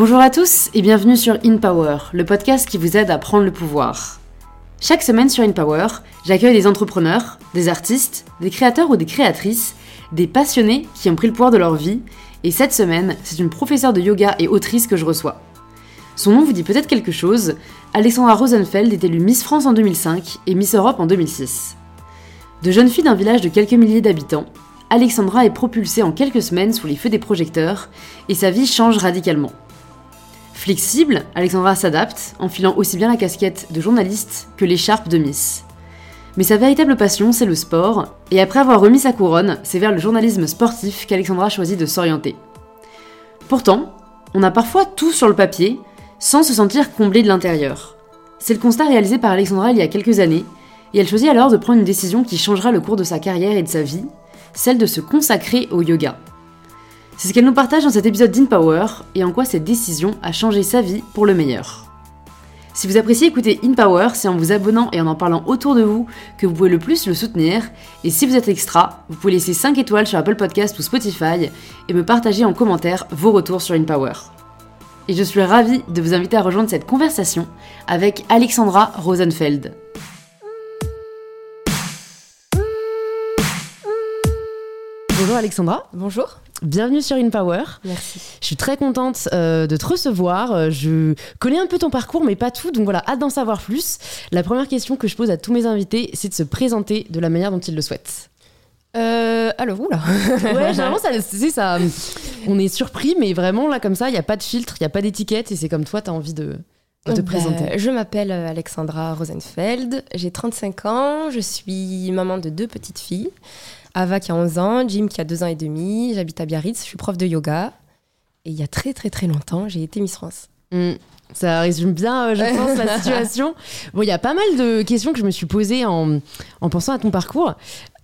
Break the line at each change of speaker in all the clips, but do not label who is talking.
Bonjour à tous et bienvenue sur In Power, le podcast qui vous aide à prendre le pouvoir. Chaque semaine sur In Power, j'accueille des entrepreneurs, des artistes, des créateurs ou des créatrices, des passionnés qui ont pris le pouvoir de leur vie, et cette semaine, c'est une professeure de yoga et autrice que je reçois. Son nom vous dit peut-être quelque chose, Alexandra Rosenfeld est élue Miss France en 2005 et Miss Europe en 2006. De jeune fille d'un village de quelques milliers d'habitants, Alexandra est propulsée en quelques semaines sous les feux des projecteurs et sa vie change radicalement. Flexible, Alexandra s'adapte, enfilant aussi bien la casquette de journaliste que l'écharpe de Miss. Mais sa véritable passion, c'est le sport, et après avoir remis sa couronne, c'est vers le journalisme sportif qu'Alexandra choisit de s'orienter. Pourtant, on a parfois tout sur le papier, sans se sentir comblé de l'intérieur. C'est le constat réalisé par Alexandra il y a quelques années, et elle choisit alors de prendre une décision qui changera le cours de sa carrière et de sa vie, celle de se consacrer au yoga. C'est ce qu'elle nous partage dans cet épisode d'InPower et en quoi cette décision a changé sa vie pour le meilleur. Si vous appréciez écouter InPower, c'est en vous abonnant et en en parlant autour de vous que vous pouvez le plus le soutenir. Et si vous êtes extra, vous pouvez laisser 5 étoiles sur Apple Podcast ou Spotify et me partager en commentaire vos retours sur InPower. Et je suis ravie de vous inviter à rejoindre cette conversation avec Alexandra Rosenfeld. Bonjour Alexandra.
Bonjour.
Bienvenue sur InPower.
Merci.
Je suis très contente euh, de te recevoir. Euh, Je connais un peu ton parcours, mais pas tout, donc voilà, hâte d'en savoir plus. La première question que je pose à tous mes invités, c'est de se présenter de la manière dont ils le souhaitent.
Euh, alors, oula.
Ouais, généralement, ça, c'est ça. On est surpris, mais vraiment, là, comme ça, il n'y a pas de filtre, il n'y a pas d'étiquette, et c'est comme toi, tu as envie de, de te
Bah,
présenter.
je m'appelle Alexandra Rosenfeld, j'ai 35 ans, je suis maman de deux petites filles. Ava qui a 11 ans, Jim qui a 2 ans et demi, j'habite à Biarritz, je suis prof de yoga. Et il y a très très très longtemps, j'ai été Miss France.
Mm. Ça résume bien, euh, je pense, la situation. Bon, il y a pas mal de questions que je me suis posées en, en pensant à ton parcours.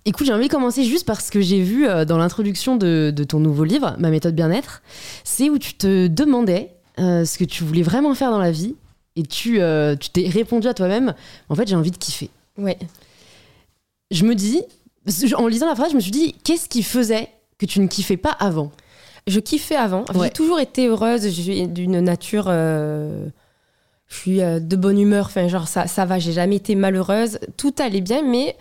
Écoute, j'ai envie de commencer juste parce que j'ai vu euh, dans l'introduction de, de ton nouveau livre, Ma méthode bien-être, c'est où tu te demandais euh, ce que tu voulais vraiment faire dans la vie et tu euh, tu t'es répondu à toi-même, en fait, j'ai envie de kiffer.
Ouais.
Je me dis, en lisant la phrase, je me suis dit, qu'est-ce qui faisait que tu ne kiffais pas avant?
Je kiffais avant.
Ouais.
J'ai toujours été heureuse. Je suis d'une nature. euh, je suis euh, de bonne humeur. Enfin, genre, ça, ça va. J'ai jamais été malheureuse. Tout allait bien, mais.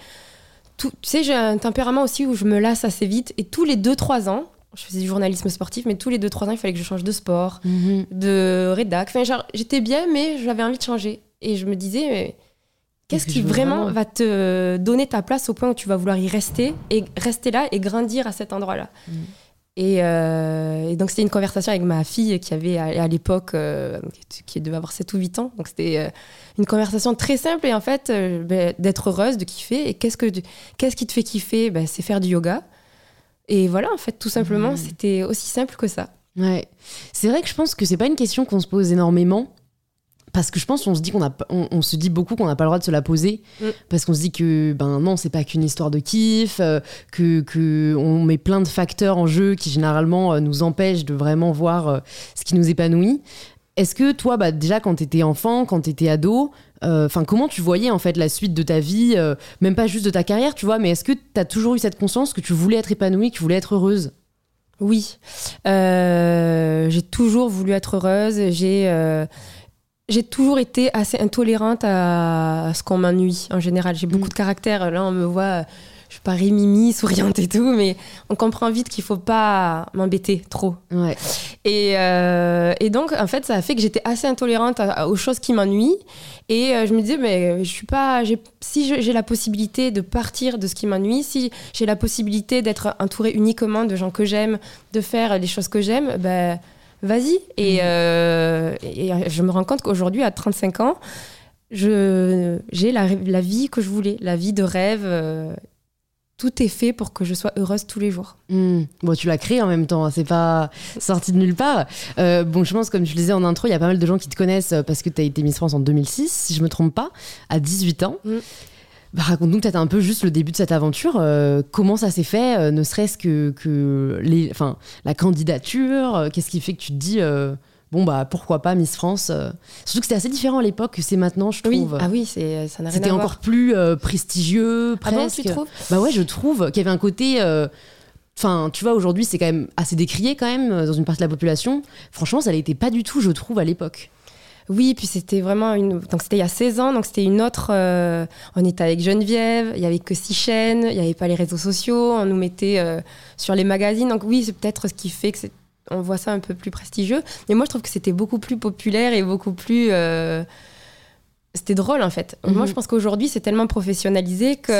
Tout, tu sais, j'ai un tempérament aussi où je me lasse assez vite. Et tous les 2-3 ans, je faisais du journalisme sportif, mais tous les 2-3 ans, il fallait que je change de sport, de rédac. Enfin, genre, j'étais bien, mais j'avais envie de changer. Et je me disais, mais
Qu'est-ce
qu'est-ce
que
qui vraiment
vraiment
va te donner ta place au point où tu vas vouloir y rester et rester là et grandir à cet endroit-là
Mm.
et, euh, et donc c'était une conversation avec ma fille qui avait à, l'époque, euh, qui devait avoir 7 ou 8 ans. Donc c'était euh, une conversation très simple et en fait ben, d'être heureuse, de kiffer. Et qu'est-ce, que, qu'est-ce qui te fait kiffer? Ben, C'est faire du yoga. Et voilà, en fait, tout simplement,
Mm.
c'était aussi simple que ça.
Ouais. C'est vrai que je pense que c'est pas une question qu'on se pose énormément. Parce que je pense qu'on se dit qu'on a, on, on se dit beaucoup qu'on n'a pas le droit de se la poser
Mm.
parce qu'on se dit que ben non c'est pas qu'une histoire de kiff euh, que, que on met plein de facteurs en jeu qui généralement euh, nous empêchent de vraiment voir euh, ce qui nous épanouit. Est-ce que toi bah déjà quand t'étais enfant, quand t'étais ado, euh, enfin comment tu voyais en fait la suite de ta vie, même pas juste de ta carrière, tu vois, mais est-ce que t'as toujours eu cette conscience que tu voulais être épanouie, que tu voulais être heureuse?
Oui, j'ai toujours voulu être heureuse. J'ai j'ai toujours été assez intolérante à, ce qu'on m'ennuie en général. J'ai beaucoup
Mm.
de caractère. Là, on me voit, je parie mimi, souriante et tout, mais on comprend vite qu'il faut pas m'embêter trop.
Ouais.
Et, euh, et donc, en fait, ça a fait que j'étais assez intolérante à- à- aux choses qui m'ennuient. Et euh, je me disais, mais je suis pas. Si j'ai la possibilité de partir de ce qui m'ennuie, si j'ai la possibilité d'être entourée uniquement de gens que j'aime, de faire les choses que j'aime, ben vas-y. Et, euh, et je me rends compte qu'aujourd'hui, à 35 ans, je- j'ai la, la vie que je voulais, la vie de rêve. euh, tout est fait pour que je sois heureuse tous les jours.
Hmm. Bon, tu l'as créé en même temps, hein, c'est pas sorti de nulle part. Euh, bon, je pense, comme je le disais en intro, il y a pas mal de gens qui te connaissent parce que tu as été Miss France en 2006, si je me trompe pas, à 18 ans.
Mm.
Bah, Raconte-nous peut-être un peu juste le début de cette aventure. euh, comment ça s'est fait, euh, ne serait-ce que, que les, enfin, la candidature euh, Qu'est-ce qui fait que tu te dis, bon, bah pourquoi pas Miss France. Surtout que c'était assez différent à l'époque que c'est maintenant, je
Oui,
trouve.
ah oui, c'est, ça n'a rien
C'était
voir.
encore plus prestigieux,
Ah bon,
presque.
tu trouves
Bah ouais, je trouve qu'il y avait un côté. Enfin, tu vois, aujourd'hui, c'est quand même assez décrié quand même dans une partie de la population. Franchement, ça l'était pas du tout, je trouve, à l'époque.
Oui, puis c'était vraiment une. Donc c'était il y a 16 ans, donc c'était une autre. Euh, on était avec Geneviève, il y avait que six chaînes, il n'y avait pas les réseaux sociaux, on nous mettait euh, sur les magazines. Donc oui, c'est peut-être ce qui fait que on voit ça un peu plus prestigieux. Mais moi, je trouve que c'était beaucoup plus populaire et beaucoup plus. Euh, c'était drôle en fait. Moi, mhm. je pense qu'aujourd'hui, c'est tellement professionnalisé que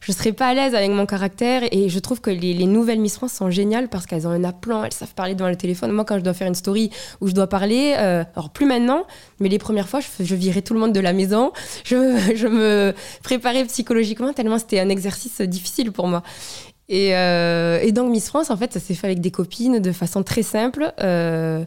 je serais pas à l'aise avec mon caractère. Et je trouve que les, nouvelles Miss France sont géniales parce qu'elles ont un aplomb, elles savent parler devant le téléphone. Moi, quand je dois faire une story où je dois parler, euh, alors plus maintenant, mais les premières fois, je, je, virais tout le monde de la maison. Je, je me préparais psychologiquement tellement c'était un exercice difficile pour moi. Et, euh, et, donc Miss France, en fait, ça s'est fait avec des copines de façon très simple. Euh,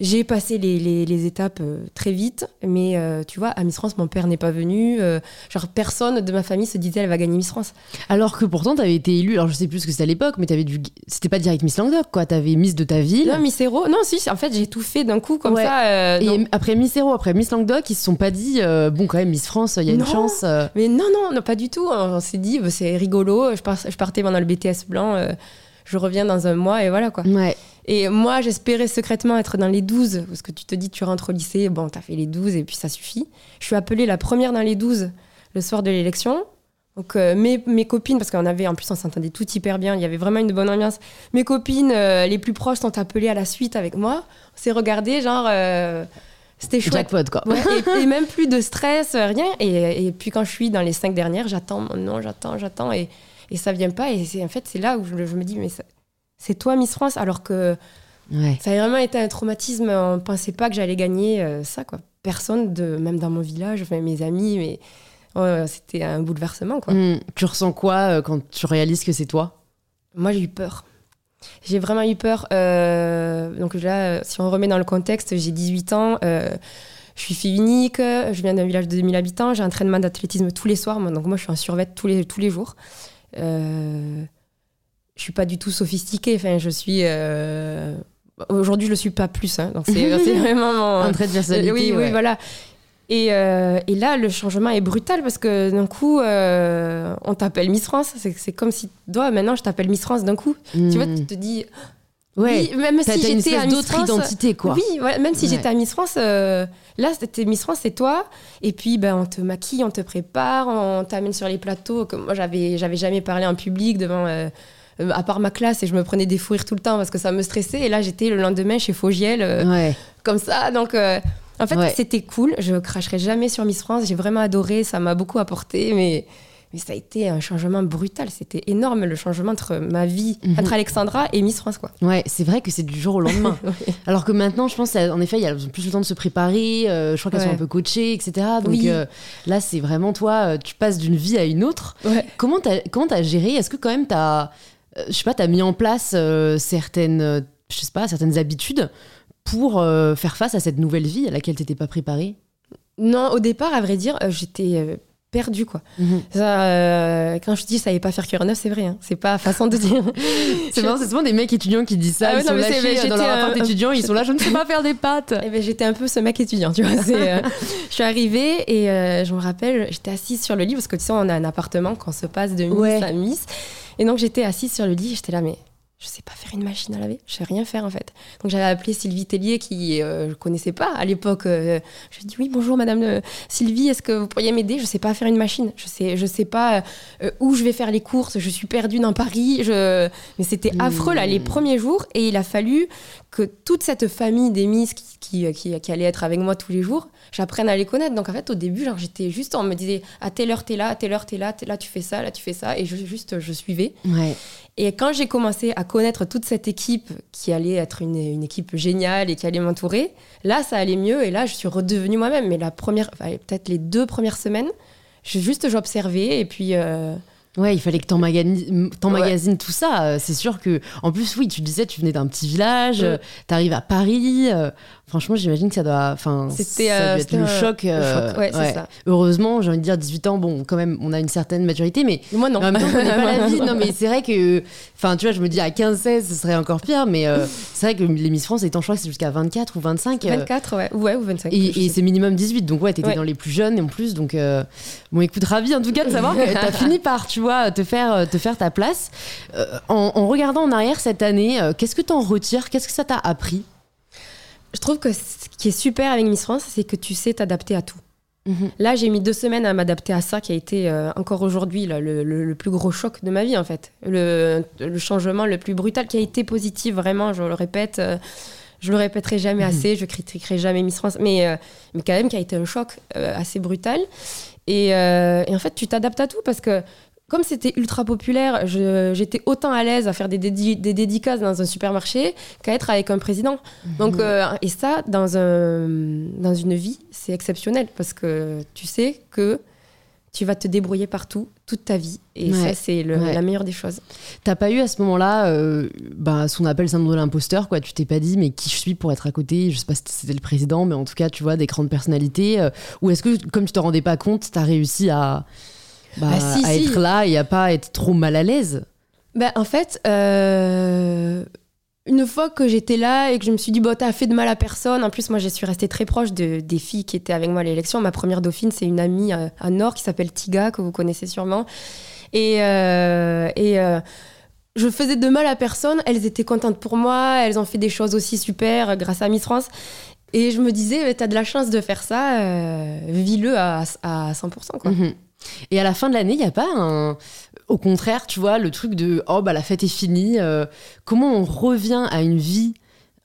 j'ai passé les, les, étapes euh, très vite, mais euh, tu vois, à Miss France, mon père n'est pas venu. Euh, genre, personne de ma famille se disait elle va gagner Miss France.
Alors que pourtant, tu avais été élue, alors je sais plus ce que c'était à l'époque, mais avais du... c'était pas direct Miss Languedoc, quoi. Tu avais Miss de ta ville.
Non, Miss Héros. Non, si, en fait, j'ai tout fait d'un coup comme ça.
Et après Miss Héros, après Miss Languedoc, ils se sont pas dit, bon, quand même, Miss France, il y a une chance.
Mais non, non, non, pas du tout. On, s'est dit, bah, c'est rigolo. Je, je, partais pendant le BTS blanc, je reviens dans un mois et voilà, quoi.
Ouais.
Et moi, j'espérais secrètement être dans les 12, parce que tu te dis, tu rentres au lycée, bon, t'as fait les 12 et puis ça suffit. Je suis appelée la première dans les 12 le soir de l'élection. Donc euh, mes, mes, copines, parce qu'on avait, en plus on s'entendait tout hyper bien, il y avait vraiment une bonne ambiance. Mes copines euh, les plus proches sont appelées à la suite avec moi. On s'est regardé, genre, euh, c'était chouette.
Jackpot, quoi.
et, même plus de stress, rien. Et, et, puis quand je suis dans les cinq dernières, j'attends nom, j'attends, j'attends, et, et ça vient pas. Et en fait, c'est là où je, je, me dis, mais ça, c'est toi Miss France, alors que ça a vraiment été un traumatisme. On ne pensait pas que j'allais gagner euh, ça, quoi. Personne, de, même dans mon village, mes amis, mais c'était un bouleversement, quoi.
Hmm. Tu ressens quoi euh, quand tu réalises que c'est toi?
Moi, j'ai eu peur. J'ai vraiment eu peur. Euh, donc là, si on remet dans le contexte, j'ai 18 ans. je suis fille unique, je viens d'un village de 2000 habitants, j'ai un entraînement d'athlétisme tous les soirs, donc moi je suis en survêt tous les, tous les jours. Euh, je suis pas du tout sophistiquée. Enfin, je suis. Euh, aujourd'hui, je le suis pas plus. Hein. donc, c'est vraiment
un trait de personnalité.
Oui, oui, voilà. Et, euh, et, là, le changement est brutal parce que d'un coup, euh, on t'appelle Miss France. C'est comme si, toi, maintenant, je t'appelle Miss France d'un coup. Tu vois, tu te dis.
Ouais, même si j'étais à Miss France, identité quoi.
Oui, même si j'étais à Miss France, là c'était Miss France, c'est toi. Et puis ben on te maquille, on te prépare, on t'amène sur les plateaux. Comme moi j'avais j'avais jamais parlé en public devant euh, à part ma classe et je me prenais des fous rires tout le temps parce que ça me stressait. Et là, j'étais le lendemain chez Fogiel, euh, comme ça. Donc, euh, en fait, c'était cool. Je cracherai jamais sur Miss France. J'ai vraiment adoré. Ça m'a beaucoup apporté. Mais, mais ça a été un changement brutal. C'était énorme le changement entre ma vie, mhm. entre Alexandra et Miss France. Quoi.
Ouais, c'est vrai que c'est du jour au lendemain. Alors que maintenant, je pense, en effet, il y a plus le temps de se préparer. je crois qu'elles sont un peu coachées, etc. Donc là, c'est vraiment toi, tu passes d'une vie à une autre. Comment tu as géré? Est-ce que quand même tu as euh, je sais pas, tu mis en place euh, certaines, euh, je certaines habitudes pour faire face à cette nouvelle vie à laquelle tu pas préparée?
Non, au départ, à vrai dire, j'étais perdue, quoi. Mhm. quand je dis je savais pas faire cuir neuf, c'est vrai. Hein. C'est pas façon de dire.
c'est c'est souvent des mecs étudiants qui disent ça. Ah ils sont lâchés dans leur appart étudiant, ils sont là, je ne sais pas faire des pâtes.
Eh ben, j'étais un peu ce mec étudiant, tu vois. je suis arrivée et je me rappelle, j'étais assise sur le lit parce que tu sais, on a un appartement qu'on se passe de Miss à Miss. Et donc j'étais assise sur le lit, j'étais là, mais je sais pas faire une machine à laver, je sais rien faire en fait. Donc j'avais appelé Sylvie Tellier qui euh, je connaissais pas à l'époque. Euh, je lui ai dit oui bonjour Madame euh, Sylvie, est-ce que vous pourriez m'aider? Je sais pas faire une machine, je sais je sais pas où je vais faire les courses, je suis perdue dans Paris. Je... Mais c'était affreux là les premiers jours et il a fallu que toute cette famille des Miss qui, qui, qui, allait être avec moi tous les jours, j'apprenne à les connaître. Donc en fait, au début, genre, j'étais juste, on me disait à telle heure t'es là, à telle heure t'es là, là tu fais ça, là tu fais ça, et je, juste je suivais.
Ouais.
Et quand j'ai commencé à connaître toute cette équipe qui allait être une, une équipe géniale et qui allait m'entourer, là ça allait mieux et là je suis redevenue moi-même. Mais la première, peut-être les deux premières semaines, juste j'observais et puis. Euh,
Ouais, il fallait que t'emmagasines ouais. tout ça. Euh, c'est sûr que, en plus, oui, tu disais, tu venais d'un petit village, euh, t'arrives à Paris. Euh, franchement, j'imagine que ça doit, enfin,
c'était
être le choc.
Ouais, c'est ça.
Heureusement, j'ai envie de dire 18 ans. Bon, quand même, on a une certaine maturité, mais
moi non.
En même temps, pas la vie. Non, mais c'est vrai que, enfin, tu vois, je me dis à 15-16, ce serait encore pire. Mais c'est vrai que les Miss France étant, je crois c'est jusqu'à 24 ou 25.
24, ouais, ouais, ou 25.
Et, c'est minimum 18. Donc ouais, t'étais dans les plus jeunes et en plus. Donc bon, écoute, ravi en tout cas de savoir que t'as fini par, tu tu vois, te faire, te faire ta place. en, en, regardant en arrière cette année, qu'est-ce que tu en retires? Qu'est-ce que ça t'a appris?
Je trouve que ce qui est super avec Miss France, c'est que tu sais t'adapter à tout. Mhm. Là, j'ai mis deux semaines à m'adapter à ça, qui a été euh, encore aujourd'hui le, plus gros choc de ma vie, en fait. Le, changement le plus brutal, qui a été positif, vraiment, je le répète. Euh, je le répéterai jamais mhm. assez, je critiquerai jamais Miss France, mais, euh, mais quand même, qui a été un choc assez brutal. Et, et, en fait, tu t'adaptes à tout parce que comme c'était ultra populaire, j'étais autant à l'aise à faire des, des, dédicaces dans un supermarché qu'à être avec un président. Mhm. Donc, euh, et ça, dans, un, dans une vie, c'est exceptionnel parce que tu sais que tu vas te débrouiller partout toute ta vie. Et ça, c'est la meilleure des choses.
T'as pas eu à ce moment-là euh, bah, ce qu'on appelle le syndrome de l'imposteur, quoi. Tu t'es pas dit, mais qui je suis pour être à côté? Je sais pas si c'était le président, mais en tout cas, tu vois, des grandes personnalités. Euh, ou est-ce que, comme tu te rendais pas compte, t'as réussi à bah, bah, à être là et à pas être trop mal à l'aise
bah, En fait, euh, une fois que j'étais là et que je me suis dit, bah, t'as fait de mal à personne. En plus, moi, je suis restée très proche de, des filles qui étaient avec moi à l'élection. Ma première dauphine, c'est une amie à, Nord qui s'appelle Tiga, que vous connaissez sûrement. Et. Euh, et euh, je faisais de mal à personne, elles étaient contentes pour moi, elles ont fait des choses aussi super grâce à Miss France. Et je me disais, t'as de la chance de faire ça, vis-le à, à 100%. Quoi. Mhm.
Et à la fin de l'année, il n'y a pas un. Au contraire, tu vois, le truc de oh, bah la fête est finie. Euh, comment on revient à une vie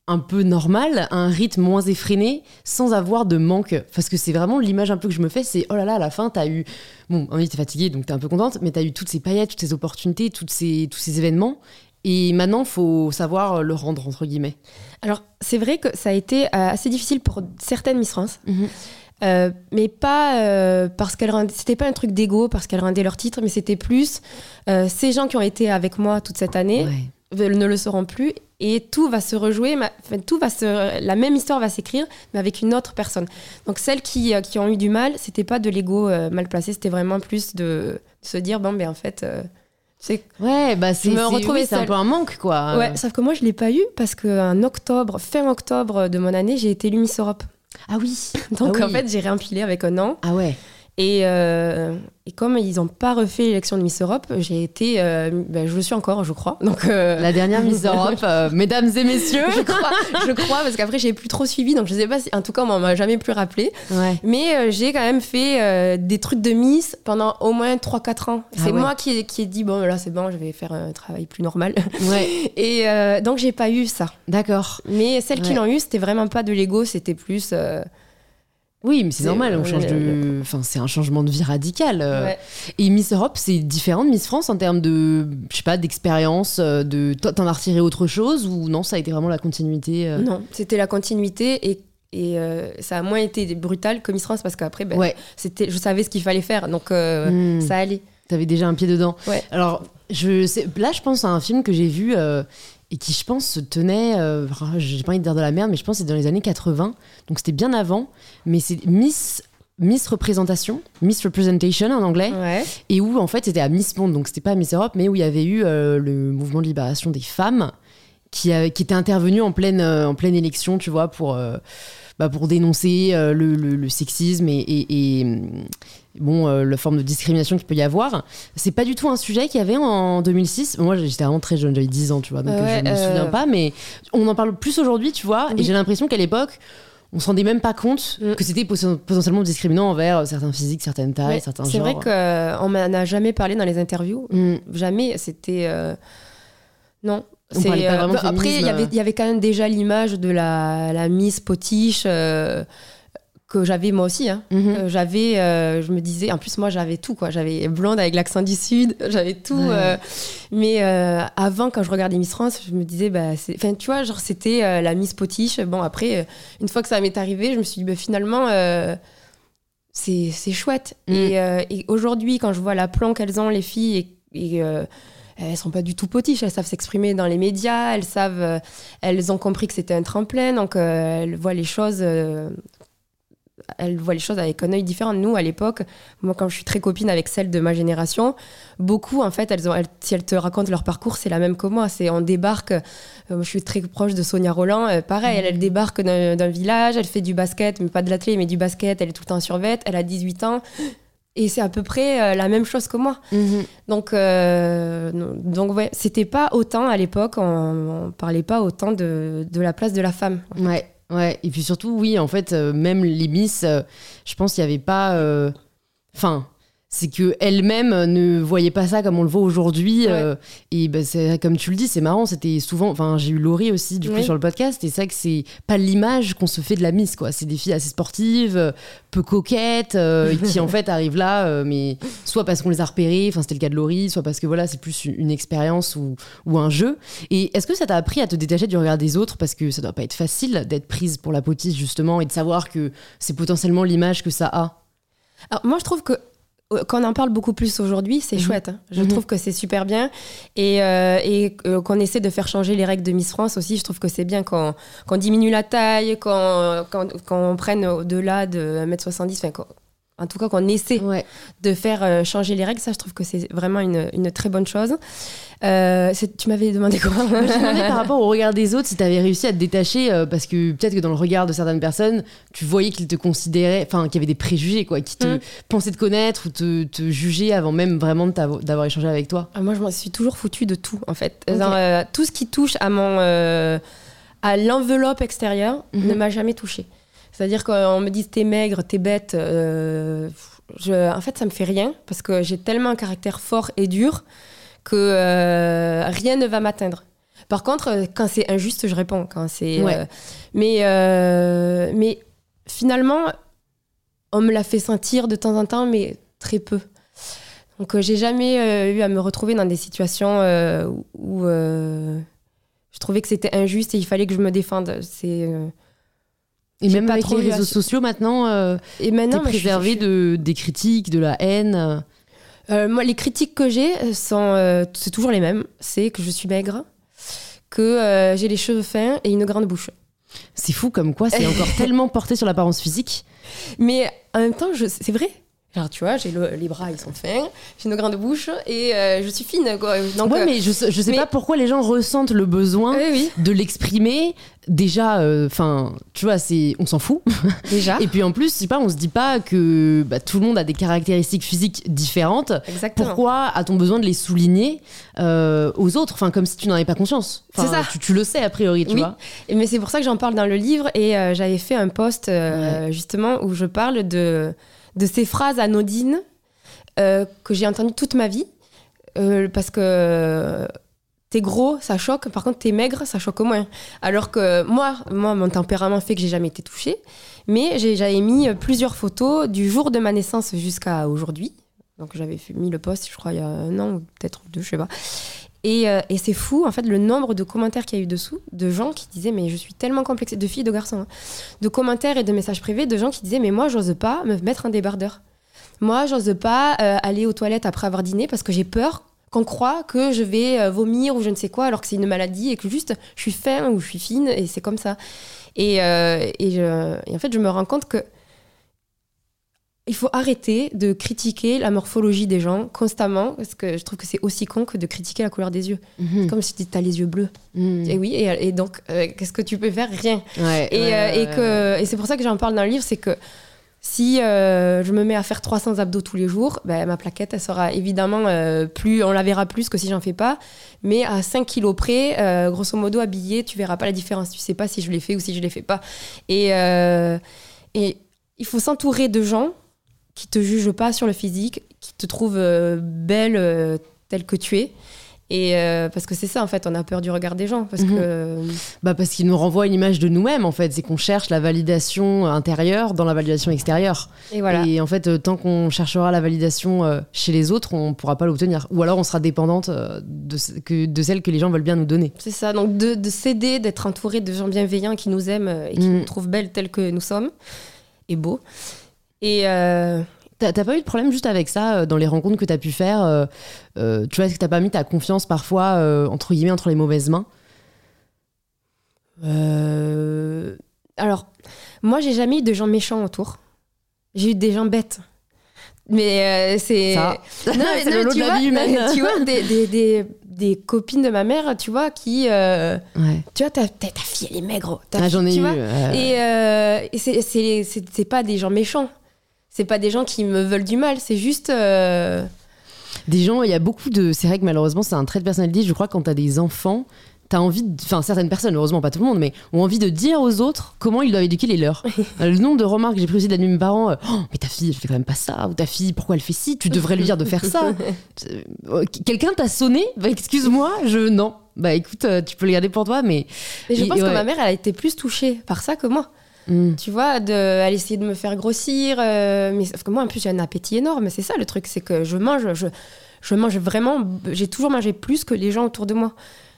un peu normale, à un rythme moins effréné, sans avoir de manque? Parce que c'est vraiment l'image un peu que je me fais c'est oh là là, à la fin, t'as eu. Bon, on t'es fatiguée, donc t'es un peu contente, mais t'as eu toutes ces paillettes, toutes ces opportunités, toutes ces, tous ces événements. Et maintenant, faut savoir le rendre, entre guillemets.
Alors, c'est vrai que ça a été euh, assez difficile pour certaines Miss France. Mhm. Euh, mais pas euh, parce qu'elle c'était pas un truc d'ego parce qu'elle rendait leur titre mais c'était plus euh, ces gens qui ont été avec moi toute cette année ne le seront plus et tout va se rejouer tout va se la même histoire va s'écrire mais avec une autre personne. Donc celles qui, qui ont eu du mal c'était pas de l'ego mal placé c'était vraiment plus de, se dire bon ben en fait
c'est ouais bah c'est c'est un peu un manque quoi.
Ouais sauf que moi je l'ai pas eu parce qu'en octobre fin octobre de mon année j'ai été Miss Europe
ah oui.
Donc
ah
en fait, j'ai réempilé avec un an.
Ah ouais.
Et, euh, et, comme ils n'ont pas refait l'élection de Miss Europe, j'ai été, euh, ben, je le suis encore, je crois. Donc
euh, la dernière Miss Europe, mesdames et messieurs,
je crois, je crois parce qu'après j'ai plus trop suivi, donc je sais pas si, en tout cas, on m'a jamais plus rappelé.
Ouais.
Mais j'ai quand même fait des trucs de Miss pendant au moins 3-4 ans. Ah c'est moi qui, qui ai dit bon là c'est bon, je vais faire un travail plus normal.
Ouais.
et donc j'ai pas eu ça.
D'accord.
Mais celles qui l'ont eu, c'était vraiment pas de l'ego, c'était plus
oui, mais c'est normal, on change de. Enfin, c'est un changement de vie radical. Euh. Et Miss Europe, c'est différent de Miss France en termes de, je sais pas, d'expérience, euh, de. T'en as retiré autre chose ou non, ça a été vraiment la continuité euh?
Non, c'était la continuité et et ça a moins été brutal que Miss France parce qu'après, ben,
ouais.
c'était, je savais ce qu'il fallait faire, donc hmm. ça allait.
T'avais déjà un pied dedans.
Ouais.
Alors, je sais, là, je pense à un film que j'ai vu et qui, je pense, se tenait, euh, j'ai pas envie de dire de la merde, mais je pense que c'est dans les années 80, donc c'était bien avant, mais c'est Miss Miss Représentation, Miss Representation en anglais, et où en fait c'était à Miss Monde, donc c'était pas Miss Europe, mais où il y avait eu euh, le mouvement de libération des femmes qui, qui était intervenu en pleine, euh, en pleine élection, tu vois, pour bah, pour dénoncer euh, le, le, sexisme et, et, bon, euh, la forme de discrimination qu'il peut y avoir. C'est pas du tout un sujet qu'il y avait en 2006. Moi, j'étais vraiment très jeune, j'avais 10 ans, tu vois, donc je ne me souviens pas, mais on en parle plus aujourd'hui, tu vois, et j'ai l'impression qu'à l'époque, on se rendait même pas compte mm. que c'était potentiellement discriminant envers certains physiques, certaines tailles, certains genres.
C'est vrai qu'on m'en a jamais parlé dans les interviews. Mm. Jamais. C'était. Euh, non,
euh,
après, il y, avait, y avait quand même déjà l'image de la, la Miss Potiche euh, que j'avais moi aussi. Hein. Mhm. j'avais, euh, je me disais, en plus moi j'avais tout quoi. J'avais blonde avec l'accent du sud, j'avais tout. mais avant, quand je regardais Miss France, je me disais, bah, enfin tu vois, genre c'était la Miss Potiche. Bon après, une fois que ça m'est arrivé, je me suis dit, bah, finalement. c'est, chouette. Mm. Et, et aujourd'hui, quand je vois l'aplomb qu'elles ont, les filles, et, et elles sont pas du tout potiches, elles savent s'exprimer dans les médias, elles savent, euh, elles ont compris que c'était un tremplin, donc euh, elles voient les choses, euh, elles voient les choses avec un œil différent. Nous, à l'époque, moi, quand je suis très copine avec celles de ma génération, beaucoup, en fait, elles ont, si elles te racontent leur parcours, c'est la même que moi. C'est on débarque. je suis très proche de Sonia Roland. pareil, elle, débarque d'un village, elle fait du basket, mais pas de l'athlète, mais du basket. Elle est tout le temps en survette. Elle a 18 ans et c'est à peu près euh, la même chose que moi.
Mhm.
Donc, euh, donc ouais, c'était pas autant à l'époque, on, on parlait pas autant de, de la place de la femme.
Ouais, ouais. Et puis surtout, oui, en fait, euh, même les Miss, je pense qu'il n'y avait pas. Enfin. C'est que elle-même ne voyait pas ça comme on le voit aujourd'hui.
Ouais.
euh, et c'est comme tu le dis, c'est marrant. C'était souvent, enfin, j'ai eu Laurie aussi du coup sur le podcast. Et c'est vrai que c'est pas l'image qu'on se fait de la Miss, quoi. C'est des filles assez sportives, euh, peu coquettes, euh, et qui en fait arrivent là, euh, mais soit parce qu'on les a repérées, enfin c'était le cas de Laurie, soit parce que voilà, c'est plus une expérience ou, ou un jeu. Et est-ce que ça t'a appris à te détacher du regard des autres? Parce que ça doit pas être facile d'être prise pour la potiche justement et de savoir que c'est potentiellement l'image que ça a.
Alors, moi, je trouve que euh, quand on en parle beaucoup plus aujourd'hui, c'est
Mhm.
chouette. hein. Je
Mhm.
trouve que c'est super bien. Et, euh, et euh, qu'on essaie de faire changer les règles de Miss France aussi, je trouve que c'est bien qu'on qu'on diminue la taille, qu'on qu'on- qu'on prenne au-delà de 1m70. Enfin, qu'on- en tout cas, qu'on essaie
Ouais.
de faire euh, changer les règles. Ça, je trouve que c'est vraiment une, une très bonne chose. Euh, tu m'avais demandé quoi?
Je me demandais par rapport au regard des autres si tu avais réussi à te détacher euh, parce que peut-être que dans le regard de certaines personnes, tu voyais qu'ils te considéraient, enfin qu'il y avait des préjugés quoi, qui te
Mhm.
pensaient te connaître ou te, te juger avant même vraiment d'avoir échangé avec toi.
Ah, Moi, je m'en suis toujours foutue de tout, en fait. Genre, tout ce qui touche à mon, à l'enveloppe extérieure
Mhm.
ne m'a jamais touchée. C'est-à-dire qu'on me dit t'es maigre, t'es bête. euh, je, en fait, ça me fait rien parce que j'ai tellement un caractère fort et dur que euh, rien ne va m'atteindre. Par contre, euh, quand c'est injuste, je réponds. Quand c'est,
Ouais.
euh, mais, mais finalement, on me l'a fait sentir de temps en temps, mais très peu. Donc, j'ai jamais eu à me retrouver dans des situations où, je trouvais que c'était injuste et il fallait que je me défende. C'est
Et même
pas
avec
trop
les réseaux sociaux maintenant, euh,
et
t'es
maintenant, suis-
préservé
suis-
de des critiques, de la haine.
Euh, moi, les critiques que j'ai euh, sont, euh, c'est toujours les mêmes. C'est que je suis maigre, que euh, j'ai les cheveux fins et une grande bouche.
C'est fou comme quoi c'est encore tellement porté sur l'apparence physique.
Mais en même temps, c'est vrai. Genre, tu vois, j'ai le- les bras, ils sont fins, j'ai une grande bouche et euh, je suis fine. Quoi. Donc,
ouais,
euh,
mais je, je sais
mais-
pas pourquoi les gens ressentent le besoin
oui, oui,
de l'exprimer. Déjà, enfin, tu vois, c'est on s'en fout.
déjà.
Et puis en plus, je sais pas, on se dit pas que bah, tout le monde a des caractéristiques physiques différentes.
Exactement.
Pourquoi a-t-on besoin de les souligner euh, aux autres? Enfin, comme si tu n'en avais pas conscience.
C'est ça.
Tu, tu le sais a priori, tu
Oui.
vois.
Mais c'est pour ça que j'en parle dans le livre et euh, j'avais fait un post euh, justement où je parle de, de ces phrases anodines euh, que j'ai entendues toute ma vie. Euh, parce que t'es gros, ça choque. Par contre, t'es maigre, ça choque moins. Alors que moi, moi mon tempérament fait que j'ai jamais été touchée. Mais j'avais mis plusieurs photos du jour de ma naissance jusqu'à aujourd'hui. Donc j'avais mis le post, je crois, il y a un an ou peut-être deux, je sais pas. Et, euh, et c'est fou, en fait, le nombre de commentaires qu'il y a eu dessous, de gens qui disaient, mais je suis tellement complexée, de filles, de garçons, hein, de commentaires et de messages privés, de gens qui disaient, mais moi, j'ose pas me mettre un débardeur. Moi, j'ose pas euh, aller aux toilettes après avoir dîné parce que j'ai peur qu'on croit que je vais euh, vomir ou je ne sais quoi, alors que c'est une maladie et que juste je suis fin ou je suis fine et c'est comme ça. Et, et en fait, je me rends compte que il faut arrêter de critiquer la morphologie des gens constamment parce que je trouve que c'est aussi con que de critiquer la couleur des yeux.
Mhm.
Comme si tu as les yeux bleus.
Mhm.
Et oui, et, et donc, euh, qu'est-ce que tu peux faire? Rien.
Ouais,
Et,
ouais,
euh,
ouais,
et, c'est pour ça que j'en parle dans le livre, c'est que si euh, je me mets à faire 300 abdos tous les jours, ben, ma plaquette, elle sera évidemment euh, plus, on la verra plus que si j'en fais pas. Mais à 5 kilos près, euh, grosso modo, habillée, tu verras pas la différence. Tu sais pas si je l'ai fait ou si je l'ai fait pas. Et, et il faut s'entourer de gens qui te jugent pas sur le physique, qui te trouvent euh, belle euh, telle que tu es. Et euh, parce que c'est ça, en fait, on a peur du regard des gens. Parce
Mhm.
que.
Bah parce qu'il nous renvoie une image de nous-mêmes en fait, c'est qu'on cherche la validation intérieure dans la validation extérieure.
Et voilà.
Et en fait, tant qu'on cherchera la validation chez les autres, on pourra pas l'obtenir. Ou alors on sera dépendante de, ce- que, de celle que les gens veulent bien nous donner.
C'est ça, donc de, de s'aider, d'être entouré de gens bienveillants qui nous aiment et qui
Mm.
nous trouvent belles telles que nous sommes, et beaux. Et euh,
T'as pas eu de problème juste avec ça euh, dans les rencontres que t'as pu faire euh, Tu vois, est-ce que t'as pas mis ta confiance parfois entre guillemets entre les mauvaises mains?
Euh, alors, moi, j'ai jamais eu de gens méchants autour. J'ai eu des gens bêtes. Mais c'est. Non, mais, non,
le lot
tu
de la
vois,
vie humaine.
tu vois, des, des, des, des copines de ma mère, tu vois, qui.
Ouais.
tu vois, ta, fille, elle est maigre.
Ah, J'en ai
tu
eu.
vois, Et, et c'est pas des gens méchants. C'est pas des gens qui me veulent du mal, c'est juste. euh,
Des gens, il y a beaucoup de. C'est vrai que malheureusement, c'est un trait de personnalité. Je crois que quand t'as des enfants, t'as envie. de- Enfin, certaines personnes, heureusement pas tout le monde, mais ont envie de dire aux autres comment ils doivent éduquer les leurs. Le nombre de remarques que j'ai pris aussi de la nuit de mes parents euh, Oh, mais ta fille, elle fait quand même pas ça. Ou ta fille, pourquoi elle fait ci Tu devrais lui dire de faire ça. Euh, Quelqu'un t'a sonné Bah, Excuse-moi, je. Non. Bah écoute, euh, tu peux le garder pour toi, mais.
Mais je
Et-
pense que ma mère, elle a été plus touchée par ça que moi.
Hmm.
Tu vois, de, elle essayait de me faire grossir. euh, mais sauf que moi, en plus, j'ai un appétit énorme. C'est ça le truc, c'est que je mange, je, je mange vraiment. J'ai toujours mangé plus que les gens autour de moi.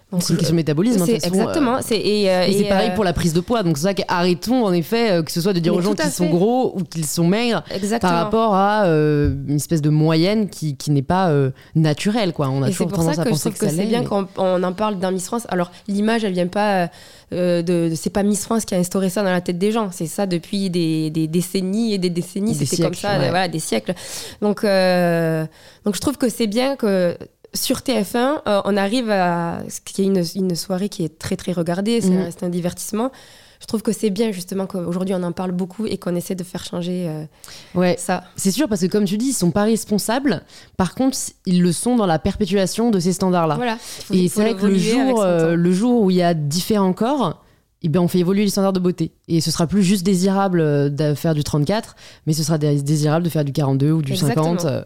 C'est une
je-
question de métabolisme. hein, de
c'est
façon, euh,
exactement. c'est et, euh,
Et, c'est pareil
euh,
pour la prise de poids. Donc c'est ça qu'arrêtons en effet euh, que ce soit de dire aux gens
à
qu'ils sont gros ou qu'ils sont maigres
Exactement.
par rapport à euh, une espèce de moyenne qui, qui n'est pas euh, naturelle. Quoi. On a
Et
toujours tendance
ça
à
que je
penser
trouve
que,
que,
ça
c'est bien
mais-
qu'on on en parle dans Miss France. Alors, l'image, elle vient pas euh, de. C'est pas Miss France qui a instauré ça dans la tête des gens. C'est ça depuis des, des décennies et des décennies.
Des
C'était comme
siècles,
ça,
ouais.
voilà, des siècles. Donc, euh, donc, je trouve que c'est bien que. Sur TF1, euh, on arrive à ce qui est une, une soirée qui est très très regardée, c'est
Mhm.
un, divertissement. Je trouve que c'est bien justement qu'aujourd'hui on en parle beaucoup et qu'on essaie de faire changer euh,
Ouais,
ça.
c'est sûr parce que comme tu dis, ils sont pas responsables. Par contre, ils le sont dans la perpétuation de ces standards-là.
Voilà.
Et c'est vrai que le jour, euh, le jour où il y a différents corps, eh ben, on fait évoluer les standards de beauté. Et ce sera plus juste désirable euh, de faire du 34, mais ce sera dé- désirable de faire du 42 ou du
Exactement.
50. euh.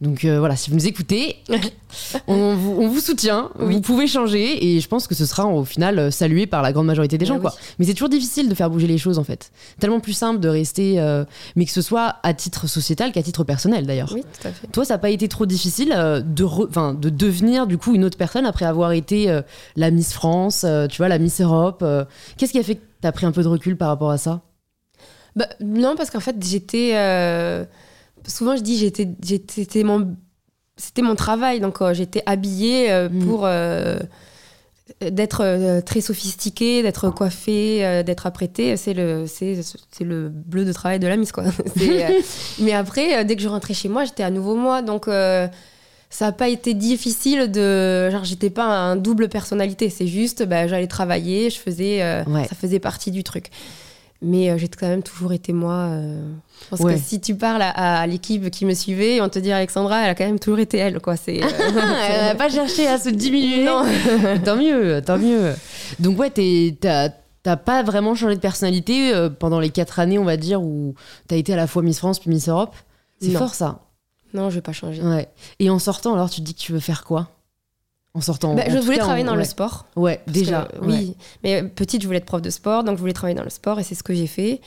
Donc euh, voilà, si vous nous écoutez, on, vous, on vous soutient,
Oui.
vous pouvez changer, et je pense que ce sera au final salué par la grande majorité des
Eh
gens. Quoi. Mais c'est toujours difficile de faire bouger les choses en fait. Tellement plus simple de rester, euh, mais que ce soit à titre sociétal qu'à titre personnel d'ailleurs.
Oui, tout à fait.
Toi, ça n'a pas été trop difficile euh, de, re- de devenir du coup une autre personne après avoir été la Miss France, tu vois, la Miss Europe. Qu'est-ce qui a fait que tu as pris un peu de recul par rapport à ça?
Bah, non, parce qu'en fait, j'étais. euh, souvent, je dis, j'étais, j'étais, c'était mon, c'était mon travail. Donc, euh, j'étais habillée euh,
Mm.
pour d'être très sophistiquée, d'être coiffée, d'être apprêtée. C'est le, c'est, c'est le bleu de travail de la Miss, quoi. Mais après, dès que je rentrais chez moi, j'étais à nouveau moi. Donc. Ça n'a pas été difficile de. Genre, j'étais pas un double personnalité. C'est juste, bah, j'allais travailler, je faisais. euh,
Ouais.
Ça faisait partie du truc. Mais euh, j'ai quand même toujours été moi. euh, je pense
Ouais.
que si tu parles à, à l'équipe qui me suivait, on te dit Alexandra, elle a quand même toujours été elle, quoi. C'est. euh,
Elle n'a pas cherché à se diminuer.
non.
tant mieux, tant mieux. Donc ouais, t'as t'as pas vraiment changé de personnalité euh, pendant les quatre années, on va dire, où t'as été à la fois Miss France puis Miss Europe? C'est fort ça.
Non, je vais pas changer.
Ouais. Et en sortant, alors, tu te dis que tu veux faire quoi? En sortant.
Bah,
en
je voulais
cas,
travailler
en-
dans le sport.
Ouais, déjà.
que, oui. Mais petite, je voulais être prof de sport, donc je voulais travailler dans le sport et c'est ce que j'ai fait.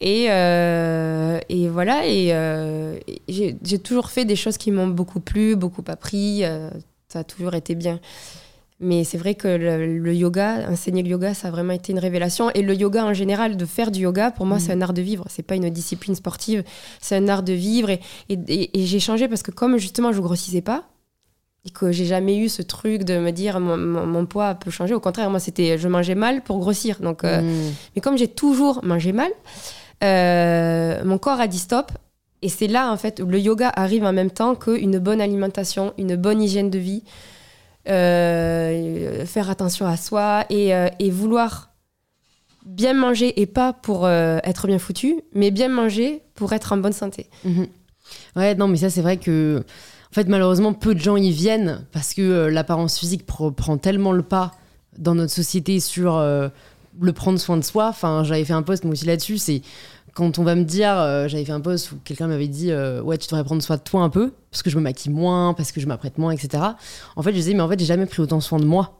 Et, euh, et voilà, et, euh, j'ai toujours fait des choses qui m'ont beaucoup plu, beaucoup appris. euh, ça a toujours été bien. Mais c'est vrai que le, le yoga, enseigner le yoga, ça a vraiment été une révélation. Et le yoga en général, de faire du yoga, pour moi,
Mm.
c'est un art de vivre. C'est pas une discipline sportive, c'est un art de vivre. Et, et, et- et j'ai changé parce que comme justement je grossissais pas, et que j'ai jamais eu ce truc de me dire mon, mon- mon poids peut changer. Au contraire, moi, c'était je mangeais mal pour grossir. Donc, euh,
Mm.
mais comme j'ai toujours mangé mal, euh, mon corps a dit stop. Et c'est là, en fait, où le yoga arrive en même temps qu'une bonne alimentation, une bonne hygiène de vie, euh, faire attention à soi et, euh, et vouloir bien manger et pas pour euh, être bien foutu, mais bien manger pour être en bonne santé.
Mhm. Ouais, non, mais ça, c'est vrai que. En fait, malheureusement, peu de gens y viennent parce que l'apparence physique prend tellement le pas dans notre société sur le prendre soin de soi. Enfin, j'avais fait un post moi aussi là-dessus. C'est quand on va me dire, euh, j'avais fait un post où quelqu'un m'avait dit, euh, ouais, tu devrais prendre soin de toi un peu parce que je me maquille moins, parce que je m'apprête moins, etc. En fait, je disais, mais en fait, j'ai jamais pris autant soin de moi.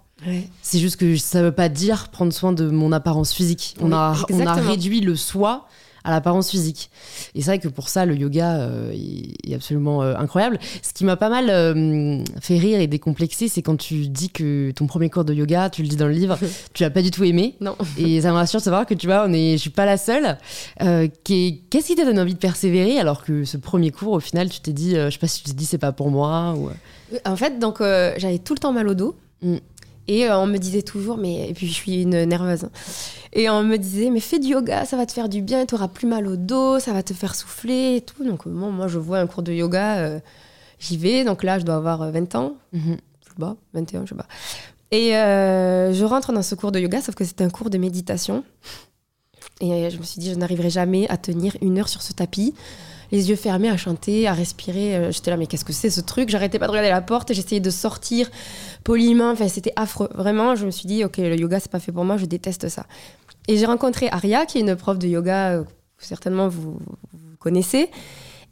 C'est juste que ça veut pas dire prendre soin de mon apparence physique. On,
Oui,
a, on a réduit le soi à l'apparence physique. Et c'est vrai que pour ça, le yoga euh, est absolument euh, incroyable. Ce qui m'a pas mal euh, fait rire et décomplexé, c'est quand tu dis que ton premier cours de yoga, tu le dis dans le livre, tu l'as pas du tout aimé.
Non.
Et ça me rassure de savoir que tu vois, on est, je suis pas la seule. Qu'est-ce qui t'a donné envie de persévérer alors que ce premier cours, au final, tu t'es dit, je sais pas si tu t'es dit c'est pas pour moi ou...
En fait, donc j'avais tout le temps mal au dos.
Mm.
Et on me disait toujours, mais et puis je suis une nerveuse. hein. Et on me disait, mais fais du yoga, ça va te faire du bien, tu auras plus mal au dos, ça va te faire souffler et tout. Donc euh, bon, moi je vois un cours de yoga, euh, j'y vais. Donc là, je dois avoir euh, 20 ans,
Mhm.
je sais pas, 21, je sais pas. Et euh, je rentre dans ce cours de yoga, sauf que c'était un cours de méditation. Et euh, je me suis dit, je n'arriverai jamais à tenir une heure sur ce tapis. Les yeux fermés, à chanter, à respirer. Euh, J'étais là, mais qu'est-ce que c'est ce truc? J'arrêtais pas de regarder la porte, j'essayais de sortir poliment. Enfin, c'était affreux. Vraiment, je me suis dit, ok, le yoga, c'est pas fait pour moi, je déteste ça. Et j'ai rencontré Aria, qui est une prof de yoga, euh, que certainement vous, connaissez.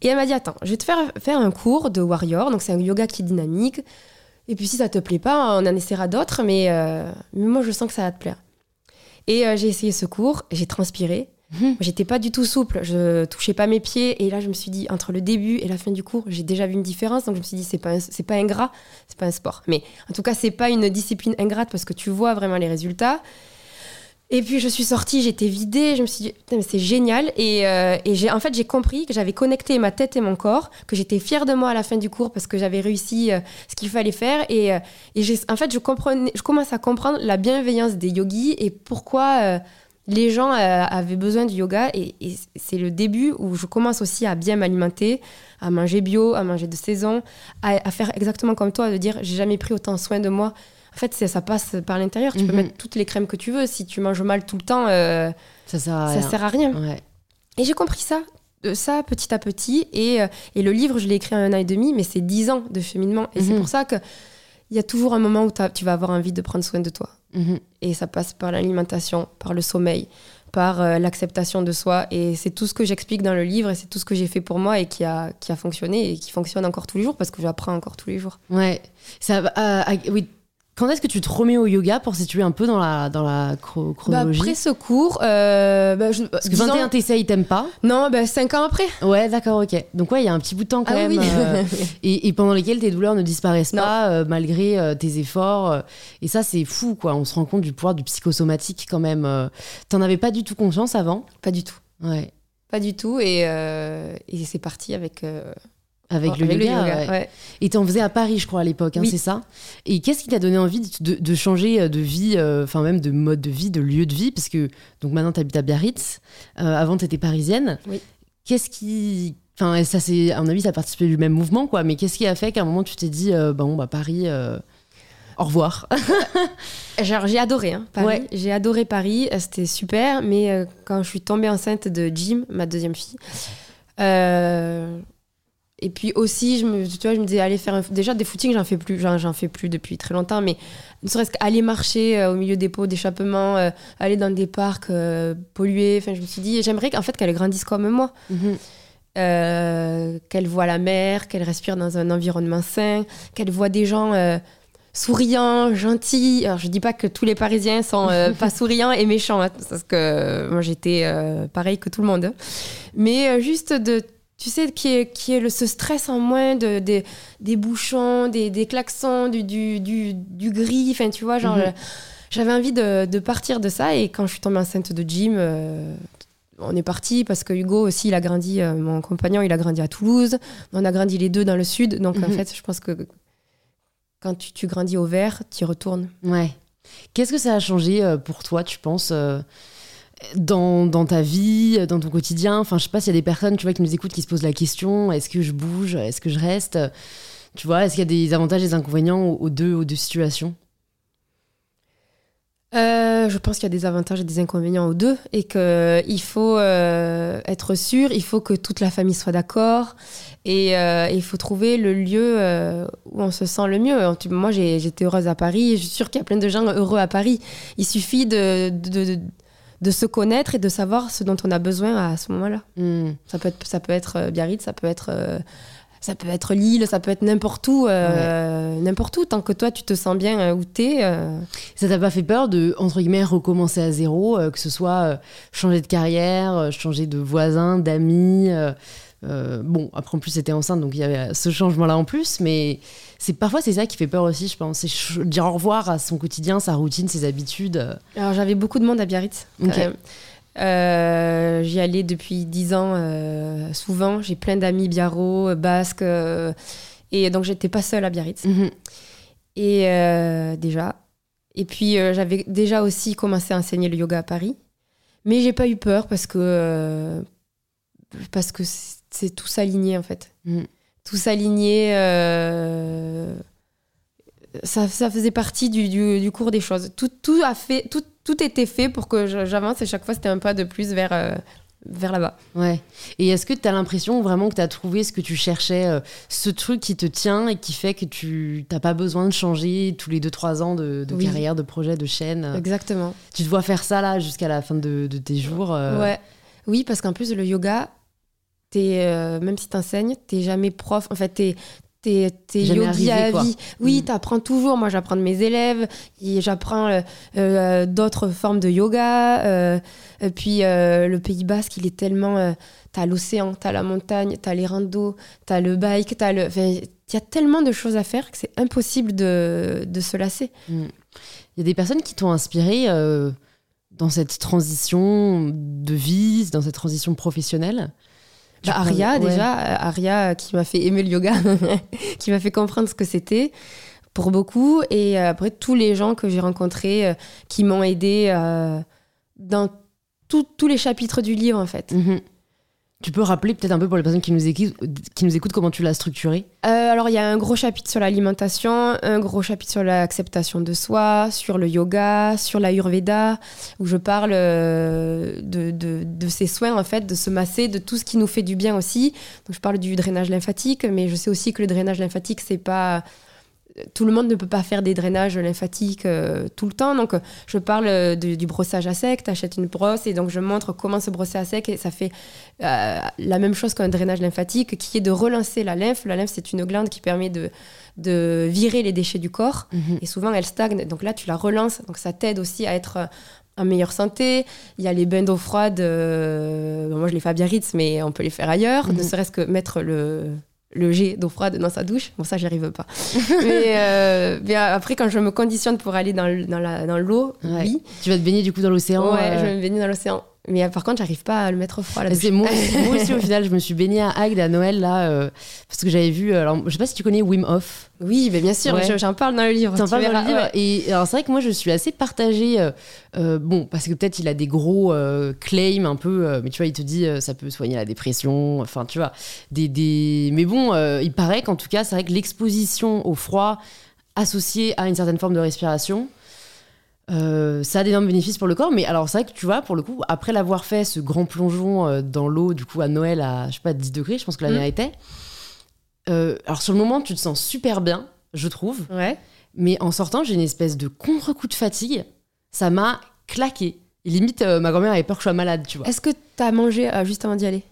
Et elle m'a dit, attends, je vais te faire faire un cours de warrior. Donc, c'est un yoga qui est dynamique. Et puis, si ça te plaît pas, on en essaiera d'autres, mais, euh, moi, je sens que ça va te plaire. Et j'ai essayé ce cours, j'ai transpiré. J'étais pas du tout souple, je touchais pas mes pieds. Et là, je me suis dit, entre le début et la fin du cours, j'ai déjà vu une différence. Donc, je me suis dit, c'est pas, pas ingrat, c'est pas un sport. Mais en tout cas, c'est pas une discipline ingrate parce que tu vois vraiment les résultats. Et puis, je suis sortie, j'étais vidée. Je me suis dit, putain, mais c'est génial. Et, euh, et en fait, j'ai compris que j'avais connecté ma tête et mon corps, que j'étais fière de moi à la fin du cours parce que j'avais réussi euh, ce qu'il fallait faire. Et, euh, et en fait, je, comprenais, je commence à comprendre la bienveillance des yogis et pourquoi les gens euh, avaient besoin du yoga. Et, et c'est le début où je commence aussi à bien m'alimenter, à manger bio, à manger de saison, à, à faire exactement comme toi, de dire j'ai jamais pris autant soin de moi. En fait, c'est- ça passe par l'intérieur. Tu peux
Mhm.
mettre toutes les crèmes que tu veux. Si tu manges mal tout le temps, euh,
Ça sert à
ça
rien.
sert à rien.
Ouais.
Et j'ai compris ça, de ça petit à petit. Et, euh, et le livre, je l'ai écrit en un an et demi, mais c'est dix ans de cheminement. Et c'est
Mhm.
pour ça qu'il y a toujours un moment où tu vas avoir envie de prendre soin de toi.
Mhm.
Et ça passe par l'alimentation, par le sommeil, par euh, l'acceptation de soi. Et c'est tout ce que j'explique dans le livre et c'est tout ce que j'ai fait pour moi et qui a, qui a fonctionné et qui fonctionne encore tous les jours parce que j'apprends encore tous les jours.
Ouais. Ça, ah, oui. Quand est-ce que tu te remets au yoga pour situer un peu dans la, dans la
Bah,
chronologie
après ce cours, euh, bah, je,
Parce que
disons-
21 t'essayes, t'aimes pas
Non, bah, 5 ans après.
Ouais, d'accord, ok. Donc ouais, il y a un petit bout de temps quand
Ah
même.
oui.
euh, et, et pendant lesquels tes douleurs ne disparaissent
Non.
pas euh, malgré euh, tes efforts. et ça, c'est fou, quoi. On se rend compte du pouvoir du psychosomatique quand même. T'en avais pas du tout conscience avant
Pas du tout.
Ouais.
Pas du tout. Et, et c'est parti avec,
Avec,
oh,
le, yoga, ouais.
ouais.
Et t'en faisais à Paris, je crois, à l'époque, hein,
Oui.
c'est ça? Et qu'est-ce qui t'a donné envie de, changer euh, de vie, euh, enfin même de mode de vie, de lieu de vie? Parce que donc maintenant, t'habites à Biarritz. Euh, avant, t'étais parisienne.
Oui.
Qu'est-ce qui. Enfin, ça, c'est, à mon avis, ça a participé du même mouvement, quoi. Mais qu'est-ce qui a fait qu'à un moment, tu t'es dit, euh, bon, bah, Paris, euh, au revoir?
Genre, j'ai adoré hein, Paris.
Ouais.
J'ai adoré Paris. C'était super. Mais euh, quand je suis tombée enceinte de Jim, ma deuxième fille, euh, et puis aussi, je me, tu vois, je me disais, aller faire un- déjà des footings, j'en fais plus, j'en, fais plus depuis très longtemps, mais ne serait-ce qu'aller marcher euh, au milieu des pots d'échappement, euh, aller dans des parcs euh, pollués. Enfin, je me suis dit, j'aimerais qu'en fait qu'elle grandisse comme moi.
Mhm.
euh, qu'elle voit la mer, qu'elle respire dans un environnement sain, qu'elle voit des gens souriants, gentils. Alors, je dis pas que tous les Parisiens sont pas souriants et méchants, hein, parce que moi j'étais pareil que tout le monde. hein. Mais juste de, tu sais, qui est, qui est le, ce stress en moins de, des- des bouchons, des, des klaxons, du, du, du, du gris, enfin tu vois, genre.
Mhm.
euh, J'avais envie de, de partir de ça et quand je suis tombée enceinte de Jim, euh, on est parti parce que Hugo aussi, il a grandi, euh, mon compagnon, il a grandi à Toulouse. On a grandi les deux dans le sud. Donc en
Mhm.
fait, je pense que quand tu, tu grandis au vert, tu y retournes.
Ouais. Qu'est-ce que ça a changé pour toi, tu penses dans, dans ta vie, dans ton quotidien Enfin, je sais pas s'il y a des personnes, tu vois, qui nous écoutent, qui se posent la question est-ce que je bouge Est-ce que je reste? Tu vois, est-ce qu'il y a des avantages et des inconvénients aux, deux, aux deux situations?
Euh, je pense qu'il y a des avantages et des inconvénients aux deux et qu'il faut euh, être sûr, il faut que toute la famille soit d'accord et euh, il faut trouver le lieu euh, où on se sent le mieux. Moi, j'étais heureuse à Paris je suis sûre qu'il y a plein de gens heureux à Paris. Il suffit de- de se connaître et de savoir ce dont on a besoin à ce moment-là.
Hmm.
Ça peut être, ça peut être euh, Biarritz, ça peut être, euh, ça peut être Lille, ça peut être n'importe où, euh, n'importe où. Tant que toi, tu te sens bien où t'es. euh,
Ça t'a pas fait peur de, entre guillemets, recommencer à zéro, euh, que ce soit changer de carrière, changer de voisin, d'amis euh, Bon, après en plus c'était enceinte, donc il y avait ce changement-là en plus, mais c'est parfois c'est ça qui fait peur aussi, je pense. C'est dire au revoir à son quotidien, sa routine, ses habitudes.
Alors j'avais beaucoup de monde à Biarritz. Euh, J'y allais depuis 10 ans euh, souvent. J'ai plein d'amis biarro, basques. et donc j'étais pas seule à Biarritz.
Mhm.
Et déjà. Et puis j'avais déjà aussi commencé à enseigner le yoga à Paris. Mais j'ai pas eu peur parce que, parce que c'est tout s'aligner en fait.
Mhm.
Tout s'aligner. euh, ça, ça faisait partie du, du, du cours des choses. Tout, tout, a fait, tout, tout était fait pour que j'avance et chaque fois c'était un pas de plus vers, euh, vers là-bas.
Ouais. Et est-ce que tu as l'impression vraiment que tu as trouvé ce que tu cherchais, euh, ce truc qui te tient et qui fait que tu n'as pas besoin de changer tous les 2-3 ans de, de
Oui.
carrière, de projet, de chaîne euh,
Exactement.
Tu te vois faire ça là jusqu'à la fin de, de tes jours
Ouais. Oui, parce qu'en plus, le yoga, t'es, euh, même si t'enseignes, t'es jamais prof. En fait, t'es. T'es, t'es
Jamais
yogi
arrivé,
à
quoi.
vie. Oui,
Mm.
t'apprends toujours. Moi, j'apprends de mes élèves. J'apprends euh, euh, d'autres formes de yoga. euh, et puis, le Pays Basque, il est tellement. t'as l'océan, t'as la montagne, t'as les randos, t'as le bike, t'as le. Il y a tellement de choses à faire que c'est impossible de, de se lasser.
Il y a des personnes qui t'ont inspiré dans cette transition de vie, dans cette transition professionnelle? Tu
Bah, Aria,
ouais.
déjà, euh, Aria euh, qui m'a fait aimer le yoga, qui m'a fait comprendre ce que c'était pour beaucoup. Et euh, après, tous les gens que j'ai rencontrés qui m'ont aidé dans tout- tous les chapitres du livre, en fait.
Mhm. Tu peux rappeler peut-être un peu pour les personnes qui nous écoutent, comment tu l'as structuré?
Euh, alors, il y a un gros chapitre sur l'alimentation, un gros chapitre sur l'acceptation de soi, sur le yoga, sur l'ayurveda, où je parle euh, de, de, de ces soins, en fait, de se masser, de tout ce qui nous fait du bien aussi. Donc, je parle du drainage lymphatique, mais je sais aussi que le drainage lymphatique, c'est pas. Tout le monde ne peut pas faire des drainages lymphatiques euh, tout le temps. Donc, euh, je parle euh, de- du brossage à sec. Tu achètes une brosse et donc je montre comment se brosser à sec. Et ça fait euh, la même chose qu'un drainage lymphatique, qui est de relancer la lymphe. La lymphe, c'est une glande qui permet de, de virer les déchets du corps. Et souvent, elle stagne. Donc là, tu la relances. Donc ça t'aide aussi à être en meilleure santé. Il y a les bains d'eau froide. euh, bon, moi, je les fais à Biarritz, mais on peut les faire ailleurs.
Mhm.
Ne serait-ce que mettre le, le jet d'eau froide dans sa douche. Bon, ça, j'y arrive pas. mais, euh, mais après, quand je me conditionne pour aller dans, le- dans la- dans l'eau,
Ouais.
oui.
Tu vas te baigner du coup dans l'océan
Ouais,
euh,
je vais me baigner dans l'océan. Mais euh, par contre, j'arrive pas à le mettre au froid. Douche.
C'est moi, aussi- moi aussi au final, je me suis baignée à Agde à Noël là euh, parce que j'avais vu. Alors, je sais pas si tu connais Wim Hof.
Oui, mais bien sûr,
Ouais.
je- j'en parle dans le livre.
T'en parles dans le livre.
ouais.
Et alors c'est vrai que moi je suis assez partagée. euh, euh, bon, parce que peut-être il a des gros euh, claims un peu, euh, mais tu vois, il te dit euh, ça peut soigner la dépression. Enfin, tu vois, des, des... mais bon, euh, il paraît qu'en tout cas, c'est vrai que l'exposition au froid associée à une certaine forme de respiration. Euh, ça a d'énormes bénéfices pour le corps, mais alors c'est vrai que tu vois, pour le coup, après l'avoir fait ce grand plongeon euh, dans l'eau, du coup à Noël à je sais pas 10 degrés, je pense que la
Mm.
mienne était. euh, alors sur le moment, tu te sens super bien, je trouve.
Ouais.
Mais en sortant, j'ai une espèce de contre-coup de fatigue. Ça m'a claqué. Et limite, euh, ma grand-mère avait peur que je sois malade, tu vois.
Est-ce que tu as mangé juste avant d'y aller?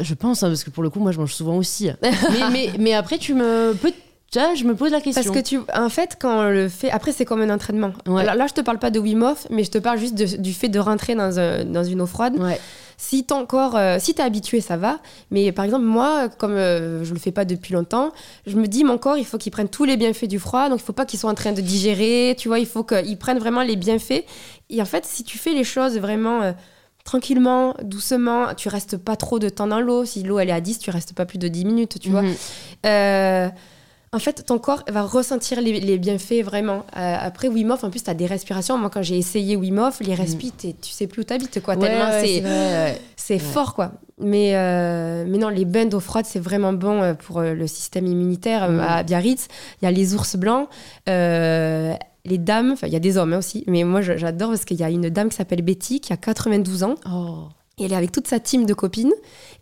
Je pense, hein, parce que pour le coup, moi, je mange souvent aussi. mais, mais, mais après, tu me... Peut... je me pose la question.
Parce que tu, en fait, quand on le fait, après c'est comme un entraînement.
Ouais.
Là, là, je te parle pas de Wim Hof, mais je te parle juste de- du fait de rentrer dans, un- dans une eau froide.
Ouais.
Si ton corps, euh, si t'es habitué, ça va. Mais par exemple, moi, comme euh, je le fais pas depuis longtemps, je me dis mon corps, il faut qu'il prenne tous les bienfaits du froid. Donc il faut pas qu'il soit en train de digérer. Tu vois, il faut qu'il prenne vraiment les bienfaits. Et en fait, si tu fais les choses vraiment euh, tranquillement, doucement, tu restes pas trop de temps dans l'eau. Si l'eau elle est à 10, tu restes pas plus de 10 minutes, tu vois. En fait, ton corps va ressentir les, les bienfaits vraiment. Euh, après Wim Hof, en plus, tu as des respirations. Moi, quand j'ai essayé Wim Hof, les respires, t'es- tu sais plus où t'habites, quoi.
Ouais,
tellement
ouais,
c'est-
ouais.
fort, quoi. Mais, euh, mais non, les bains d'eau froide, c'est vraiment bon euh, pour le système immunitaire.
Mhm.
À Biarritz, il y a les ours blancs, euh, les dames, enfin, il y a des hommes hein, aussi. Mais moi, j'adore parce qu'il y a une dame qui s'appelle Betty, qui a 92 ans.
Oh.
Et elle est avec toute sa team de copines.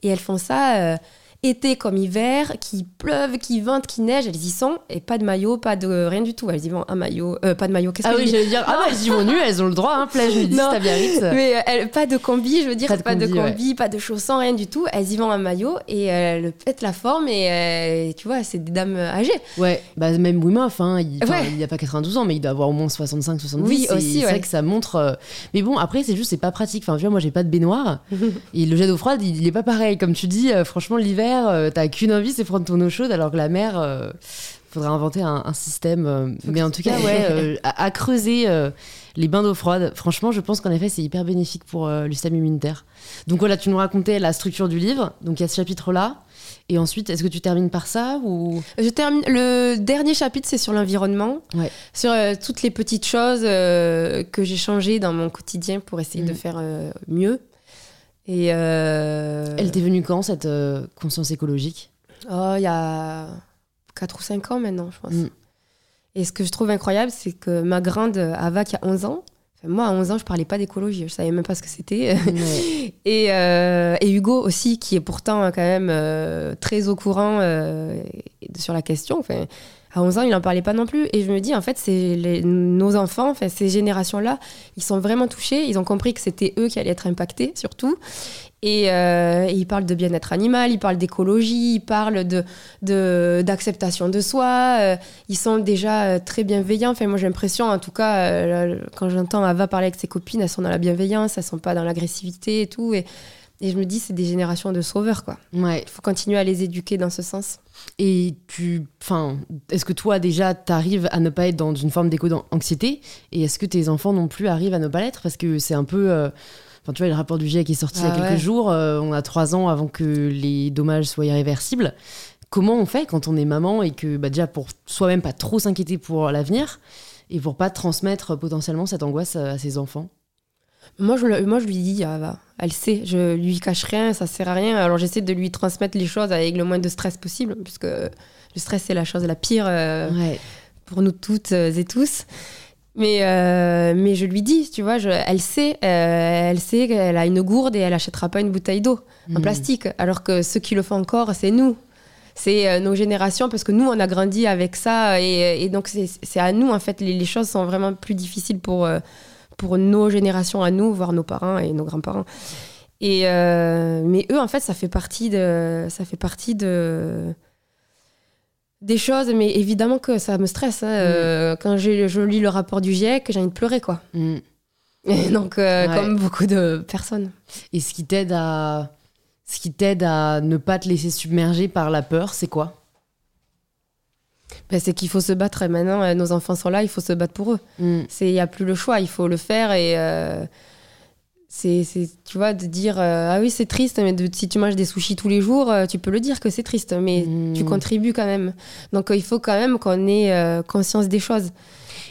Et elles font ça été comme hiver, qu'il pleuve, qu'il vente, qu'il neige. Elles y sont. Et pas de maillot, pas de rien du tout. Elles y vont un maillot. euh, pas de maillot, qu'est-ce
Ah
que
oui, j'allais dire, ah bah, elles y vont nues, elles ont le droit, hein, plage nudiste
Non.
à Biarritz.
Mais euh, elles- pas de combi, je veux dire,
Pas de
pas de
combi,
pas de chaussons, rien du tout. Elles y vont en maillot et elles pètent la forme. Et euh, tu vois, c'est des dames âgées.
Ouais, bah même Wim Hof, hein, il,
Ouais.
il a pas 92 ans, mais il doit avoir au moins 65, 70.
Oui, aussi,
C'est
ouais.
vrai que ça montre. euh, Mais bon, après, c'est juste, c'est pas pratique. Enfin, tu vois, moi, j'ai pas de baignoire. et le jet d'eau froide, il, il est pas pareil. Comme tu dis, euh, franchement, l'hiver, euh, t'as qu'une envie, c'est prendre ton eau chaude, alors que la mer, euh, faudrait inventer un, un système. euh, mais en tout cas, ouais, euh, à, à creuser les bains d'eau froide. Franchement, je pense qu'en effet, c'est hyper bénéfique pour le système immunitaire. Donc voilà, tu nous racontais la structure du livre. Donc il y a ce chapitre-là. Et ensuite, est-ce que tu termines par ça ou?
Je termine. Le dernier chapitre, c'est sur l'environnement,
Ouais.
sur euh, toutes les petites choses euh, que j'ai changées dans mon quotidien pour essayer de
Mhm.
faire euh, mieux. Et euh,
Elle t'est venue quand cette euh, conscience écologique?
Oh, il y a 4 ou 5 ans maintenant, je pense.
Mm.
Et ce que je trouve incroyable, c'est que ma grande Ava, qui a 11 ans, moi, à 11 ans, je parlais pas d'écologie, je savais même pas ce que c'était. et, euh, et, Hugo aussi, qui est pourtant quand même euh, très au courant euh, sur la question. Enfin, à 11 ans, il n'en parlait pas non plus. Et je me dis, en fait, c'est nos enfants, enfin, ces générations-là, ils sont vraiment touchés. Ils ont compris que c'était eux qui allaient être impactés, surtout. Et, euh, ils parlent de bien-être animal, ils parlent d'écologie, ils parlent de, d'acceptation de, soi. Euh, ils sont déjà euh, très bienveillants. Enfin, moi, j'ai l'impression, en tout cas, quand j'entends Ava parler avec ses copines, elles sont dans la bienveillance, elles sont pas dans l'agressivité et tout. Et, et je me dis, c'est des générations de sauveurs, quoi.
Ouais.
Il faut continuer à les éduquer dans ce sens.
Et tu, enfin, est-ce que toi déjà t'arrives à ne pas être dans une forme d'éco-anxiété? Et est-ce que tes enfants non plus arrivent à ne pas l'être? Parce que c'est un peu. Euh, enfin, tu vois, le rapport du GIEC est sorti il y a ah quelques jours. Euh, on a trois ans avant que les dommages soient irréversibles. Comment on fait quand on est maman et que, bah, déjà, pour soi-même pas trop s'inquiéter pour l'avenir et pour pas transmettre potentiellement cette angoisse à ses enfants?
Moi je, moi, je lui dis, ah, bah, elle sait, je lui cache rien, ça sert à rien. Alors j'essaie de lui transmettre les choses avec le moins de stress possible, puisque le stress, c'est la chose la pire euh, pour nous toutes et tous. Mais, euh, mais je lui dis, tu vois, je, elle sait, euh, elle sait qu'elle a une gourde et elle achètera pas une bouteille d'eau en hmm. plastique. Alors que ceux qui le font encore, c'est nous. C'est nos générations, parce que nous, on a grandi avec ça. Et, donc, c'est à nous, en fait, les, les, choses sont vraiment plus difficiles pour pour nos générations à nous, voire nos parents et nos grands-parents. Et euh, mais eux, en fait, ça fait partie de, ça fait partie de des choses, mais évidemment que ça me stresse. Hein. Mm. Euh, quand je lis le rapport du GIEC, j'ai envie de pleurer, quoi. Mm. Et donc, euh, comme beaucoup de personnes.
Et ce qui t'aide à, ce qui t'aide à ne pas te laisser submerger par la peur, c'est quoi?
Ben, c'est qu'il faut se battre. Et maintenant, euh, nos enfants sont là, il faut se battre pour eux. Mm. Il n'y a plus le choix, il faut le faire. Et euh, c'est, tu vois, de dire euh, Ah oui, c'est triste, mais si tu manges des sushis tous les jours, tu peux le dire que c'est triste, mais mm. tu contribues quand même. Donc il faut quand même qu'on ait conscience des choses.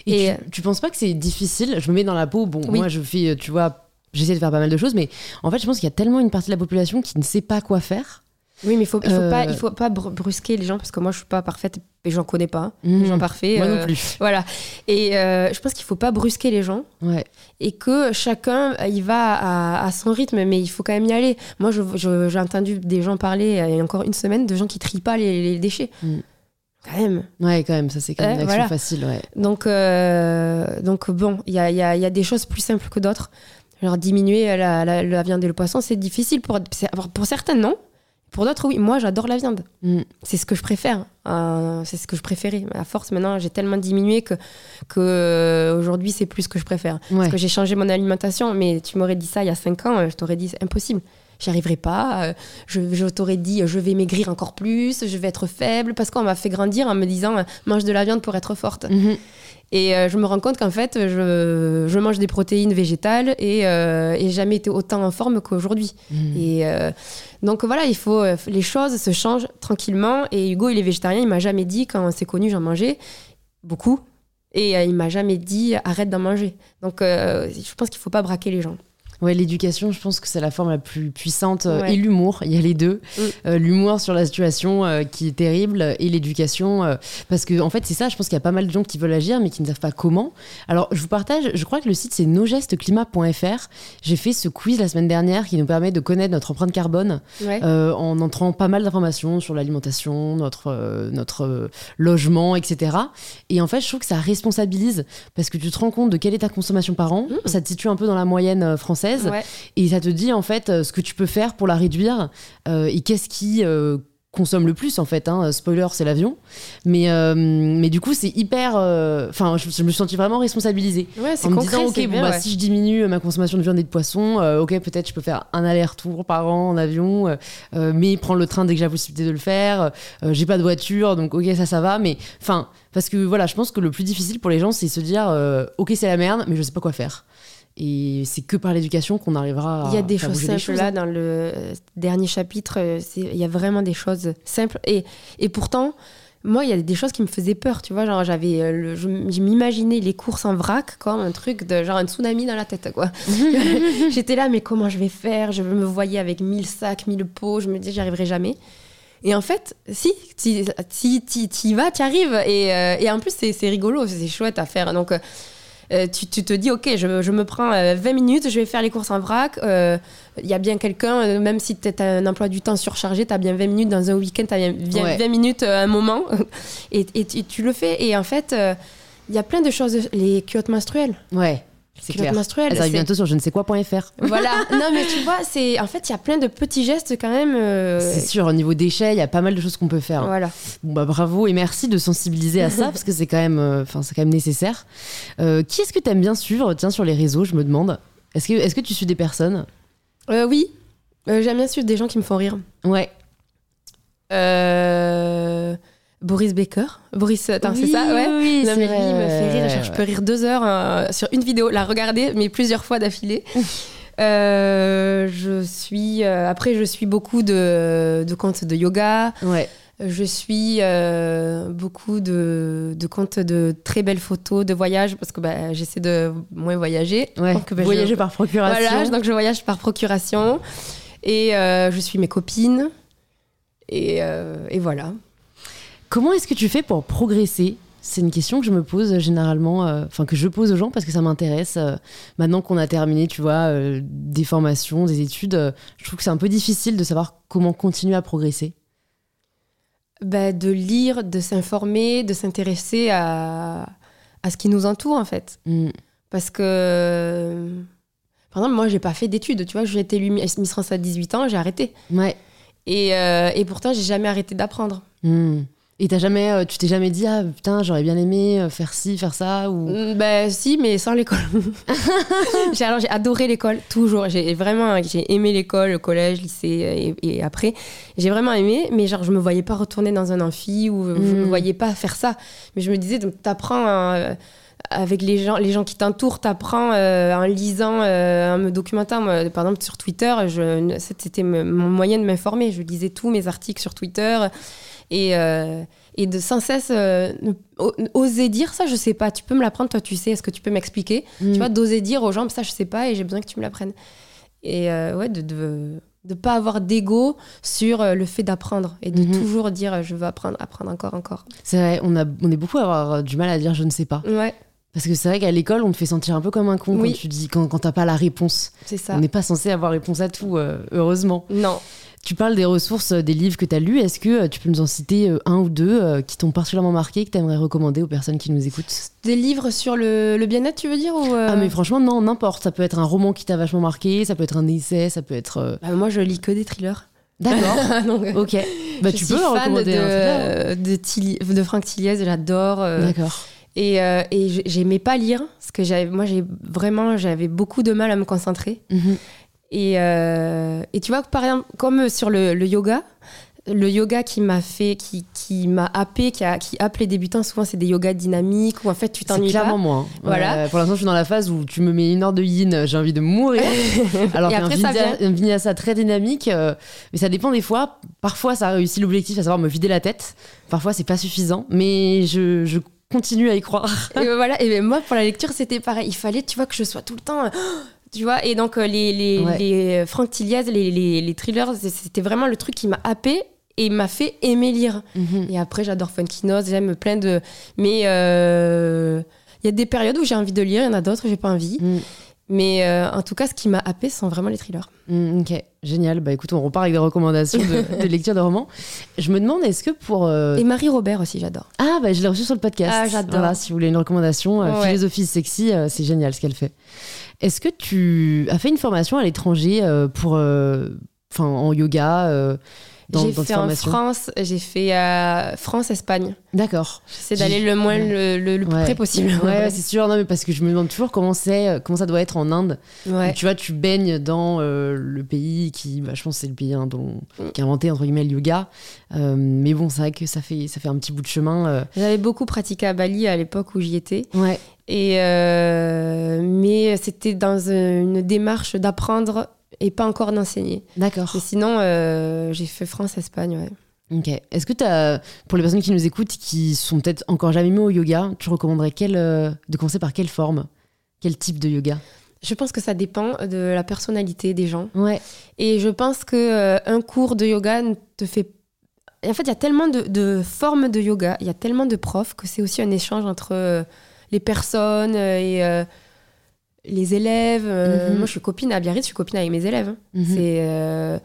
Et, tu, ne penses pas que c'est difficile? Je me mets dans la peau. Bon, moi, je fais, tu vois, j'essaie de faire pas mal de choses, mais en fait, je pense qu'il y a tellement une partie de la population qui ne sait pas quoi faire
oui, mais il faut, il faut pas, il faut pas brusquer les gens parce que moi je suis pas parfaite et j'en connais pas, mmh. gens parfaits.
Moi non euh, plus.
Voilà. Et euh, je pense qu'il faut pas brusquer les gens.
Ouais.
Et que chacun il va à, à, son rythme, mais il faut quand même y aller. Moi, j'ai entendu des gens parler il y a encore une semaine de gens qui trient pas les, les déchets. Mmh. Quand même.
Ouais, quand même, ça c'est quand même une action facile. Ouais.
Donc, euh, donc bon, il y a, y, a, y a des choses plus simples que d'autres. Alors diminuer la, la, la, viande et le poisson, c'est difficile pour, pour certaines, non? Pour d'autres, oui. Moi, j'adore la viande. Mm. C'est ce que je préfère. Euh, c'est ce que je préférais. À force, maintenant, j'ai tellement diminué que, que euh, aujourd'hui, c'est plus ce que je préfère. Parce que j'ai changé mon alimentation. Mais tu m'aurais dit ça il y a 5 ans, je t'aurais dit c'est impossible. J'y arriverai pas. Euh, je, je t'aurais dit je vais maigrir encore plus, je vais être faible. Parce qu'on m'a fait grandir en me disant mange de la viande pour être forte. Mm-hmm. Et je me rends compte qu'en fait, je, je, mange des protéines végétales et, et jamais été autant en forme qu'aujourd'hui. Mm. Et donc voilà, il faut euh, les choses se changent tranquillement. Et Hugo, il est végétarien, il m'a jamais dit quand on s'est connu, j'en mangeais beaucoup. Et euh, il m'a jamais dit arrête d'en manger. Donc euh, je pense qu'il faut pas braquer les gens.
Ouais, l'éducation, je pense que c'est la forme la plus puissante euh, et l'humour, il y a les deux. Mm. Euh, l'humour sur la situation euh, qui est terrible et l'éducation parce que en fait, c'est ça, je pense qu'il y a pas mal de gens qui veulent agir mais qui ne savent pas comment. Alors, je vous partage, je crois que le site c'est nosgestesclimat.fr. J'ai fait ce quiz la semaine dernière qui nous permet de connaître notre empreinte carbone en entrant pas mal d'informations sur l'alimentation, notre notre logement, etc. Et en fait, je trouve que ça responsabilise parce que tu te rends compte de quelle est ta consommation par an, mm. ça te situe un peu dans la moyenne française et ça te dit en fait euh, ce que tu peux faire pour la réduire euh, et qu'est-ce qui euh, consomme le plus en fait. Hein. Spoiler, c'est l'avion. Mais, mais du coup, c'est hyper. Enfin, je, me suis sentie vraiment responsabilisée.
en me disant,
ok, bon, bah, si je diminue ma consommation de viande et de poisson, ok, peut-être je peux faire un aller-retour par an en avion, mais prendre le train dès que j'ai la possibilité de le faire. j'ai pas de voiture, donc ok, ça, ça va. Mais enfin, parce que voilà, je pense que le plus difficile pour les gens, c'est se dire, ok, c'est la merde, mais je sais pas quoi faire. Et c'est que par l'éducation qu'on arrivera
à. Il y a des choses simples là dans le dernier chapitre. Euh, il y a vraiment des choses simples. Et, et pourtant, moi, il y a des choses qui me faisaient peur. Tu vois, genre, j'avais. Euh, je, m'imaginais les courses en vrac comme un truc de genre un tsunami dans la tête, quoi. J'étais là, mais comment je vais faire? Je me voyais avec mille sacs, mille pots. Je me disais, j'y arriverai jamais. Et en fait, si, tu y vas, tu arrives. Et, euh, et en plus, c'est rigolo, c'est chouette à faire. Donc Euh, tu, tu te dis, ok, je, je me prends euh, 20 minutes, je vais faire les courses en vrac. Euh, Il y a bien quelqu'un, euh, même si tu as un emploi du temps surchargé, tu as bien 20 minutes dans un week-end, tu as bien, bien
Ouais.
20 minutes euh, un moment. et, et tu, tu le fais. Et en fait, euh, il y a plein de choses. Les culottes menstruelles.
Ouais, c'est clair.
menstruelles.
Elles arrivent bientôt sur je ne sais quoi.fr.
Voilà. non, mais tu vois, c'est en fait, il y a plein de petits gestes quand même. euh,
C'est sûr, au niveau déchets, il y a pas mal de choses qu'on peut faire.
Voilà.
Bon bah bravo et merci de sensibiliser à ça parce que c'est quand même, euh, c'est quand même nécessaire. Euh, qui est-ce que tu aimes bien suivre Tiens sur les réseaux, je me demande. Est-ce que est-ce que tu suis des personnes?
Euh, oui. J'aime bien suivre des gens qui me font rire.
Ouais.
Euh, Boris Baker. Boris, attends, c'est
Oui,
ça Ouais.
Oui,
Non, mais lui, il me fait rire. Genre, je peux rire deux heures euh, sur une vidéo, la regarder, mais plusieurs fois d'affilée. Euh, je suis. euh, après, je suis beaucoup de, de comptes de yoga.
Ouais.
Je suis euh, beaucoup de, de comptes de très belles photos de voyage parce que bah, j'essaie de moins voyager.
Ouais.
Donc, bah, je-
Voyager par procuration.
Voilà, donc je voyage par procuration. Et je suis mes copines. Et, et voilà.
Comment est-ce que tu fais pour progresser? C'est une question que je me pose euh, généralement, euh, enfin que je pose aux gens parce que ça m'intéresse. euh, maintenant qu'on a terminé, tu vois, euh, des formations, des études, je trouve que c'est un peu difficile de savoir comment continuer à progresser.
Bah, de lire, de s'informer, de s'intéresser à, à ce qui nous entoure en fait.
Mm.
Parce que, par exemple, moi, j'ai pas fait d'études. Tu vois, j'ai été Miss France à 18 ans, j'ai arrêté.
Ouais.
Et, et pourtant, j'ai jamais arrêté d'apprendre.
Mm. Et t'as jamais, euh, tu t'es jamais dit ah putain j'aurais bien aimé euh, faire ci, faire ça ou
Ben si, mais sans l'école. j'ai alors j'ai adoré l'école toujours. J'ai vraiment j'ai aimé l'école, le collège, lycée et, et après j'ai vraiment aimé. Mais genre je me voyais pas retourner dans un amphi ou je me
Mm.
voyais pas faire ça. Mais je me disais donc t'apprends euh, avec les gens, les gens qui t'entourent, t'apprends euh, en lisant, euh, en me documentant. Moi, par exemple sur Twitter, c'était mon moyen de m'informer. Je lisais tous mes articles sur Twitter et euh, et de sans cesse euh, oser dire ça, je sais pas. Tu peux me l'apprendre, toi, tu sais. Est-ce que tu peux m'expliquer
Mm.
Tu vois, d'oser dire aux gens, ça, je sais pas, et j'ai besoin que tu me l'apprennes. Et euh, ouais, de, de de pas avoir d'ego sur le fait d'apprendre et de
Mhm.
toujours dire je veux apprendre, apprendre encore, encore.
C'est vrai, on, a, on est beaucoup à avoir du mal à dire je ne sais pas.
Ouais,
Parce que c'est vrai qu'à l'école, on te fait sentir un peu comme un con
Oui.
quand tu dis, quand, quand t'as pas la réponse.
c'est ça.
On n'est pas censé avoir réponse à tout, euh, heureusement.
Non.
Tu parles des ressources, euh, des livres que tu as lus. Est-ce que euh, tu peux nous en citer euh, un ou deux qui t'ont particulièrement marqué, que tu aimerais recommander aux personnes qui nous écoutent?
Des livres sur le, le bien-être, tu veux dire ou euh,
Ah, mais franchement, non, n'importe. Ça peut être un roman qui t'a vachement marqué, ça peut être un essai, ça peut être.
bah, Moi, je lis que des thrillers.
D'accord.
Donc,
ok. Bah,
je
tu
suis
peux
fan
recommander un thriller.
de, de, Tilly- de Franck Tilliez, j'adore. euh,
D'accord.
Et, euh, et j'aimais pas lire, parce que moi, j'ai vraiment, j'avais beaucoup de mal à me concentrer.
Mhm.
Et, euh, et tu vois, par exemple, comme sur le, le yoga, le yoga qui m'a fait, qui, qui m'a happé, qui, a, qui happe les débutants, souvent c'est des yogas dynamiques où en fait tu
C'est
t'ennuies
clairement
pas.
moi. hein.
Voilà.
Ouais, pour l'instant, je suis dans la phase où tu me mets une heure de yin, j'ai envie de mourir. Alors qu'un
vient.
un vinyasa très dynamique, euh, mais ça dépend des fois. Parfois, ça réussit l'objectif, à savoir me vider la tête. Parfois, c'est pas suffisant, mais je, je continue à y croire.
Et voilà. Et ben, moi, pour la lecture, c'était pareil. Il fallait, tu vois, que je sois tout le temps. Tu vois, et donc euh, les, les,
Ouais.
les euh, Franck Tilliez, les, les, les thrillers, c'était vraiment le truc qui m'a happé et m'a fait aimer lire.
Mhm.
Et après, j'adore Funky Nose, j'aime plein de. Mais euh, il y a des périodes où j'ai envie de lire, il y en a d'autres où j'ai pas envie.
Mm.
Mais euh, en tout cas, ce qui m'a happé, ce sont vraiment les thrillers.
Mm, ok, génial. Bah écoute, on repart avec des recommandations de, de lecture de romans. Je me demande, est-ce que pour. euh,
Et Marie Robert aussi, j'adore.
Ah, bah je l'ai reçu sur le podcast.
Ah, j'adore.
Voilà, si vous voulez une recommandation,
Ouais.
Philosophie sexy, c'est génial ce qu'elle fait. Est-ce que tu as fait une formation à l'étranger euh, pour. euh, Enfin, en yoga euh,
J'ai fait en France, j'ai fait euh, France-Espagne.
D'accord.
J'essaie d'aller le moins le, le- le plus
Ouais.
près possible.
Ouais, ouais, c'est sûr. Non, mais parce que je me demande toujours comment c'est, comment ça doit être en Inde.
Ouais.
Tu vois, tu baignes dans euh, le pays qui, bah, je pense, c'est le pays hein, dont-
Mm.
qui a inventé entre guillemets le yoga. Euh, mais bon, c'est vrai que ça fait, ça fait un petit bout de chemin.
J'avais beaucoup pratiqué à Bali à l'époque où j'y étais.
Ouais.
Et euh, mais c'était dans une démarche d'apprendre et pas encore d'enseigner.
D'accord.
Mais sinon, euh, j'ai fait France-Espagne, ouais.
Ok. Est-ce que tu as, pour les personnes qui nous écoutent, qui sont peut-être encore jamais mis au yoga, tu recommanderais quelle, euh, de commencer par quelle forme? Quel type de yoga?
Je pense que ça dépend de la personnalité des gens.
Ouais.
Et je pense que euh, un cours de yoga ne te fait. En fait, il y a tellement de, de formes de yoga, il y a tellement de profs que c'est aussi un échange entre. euh, les personnes et euh, les élèves. Euh,
Mhm.
Moi, je suis copine à Biarritz, je suis copine avec mes élèves. hein.
Mhm.
C'est euh,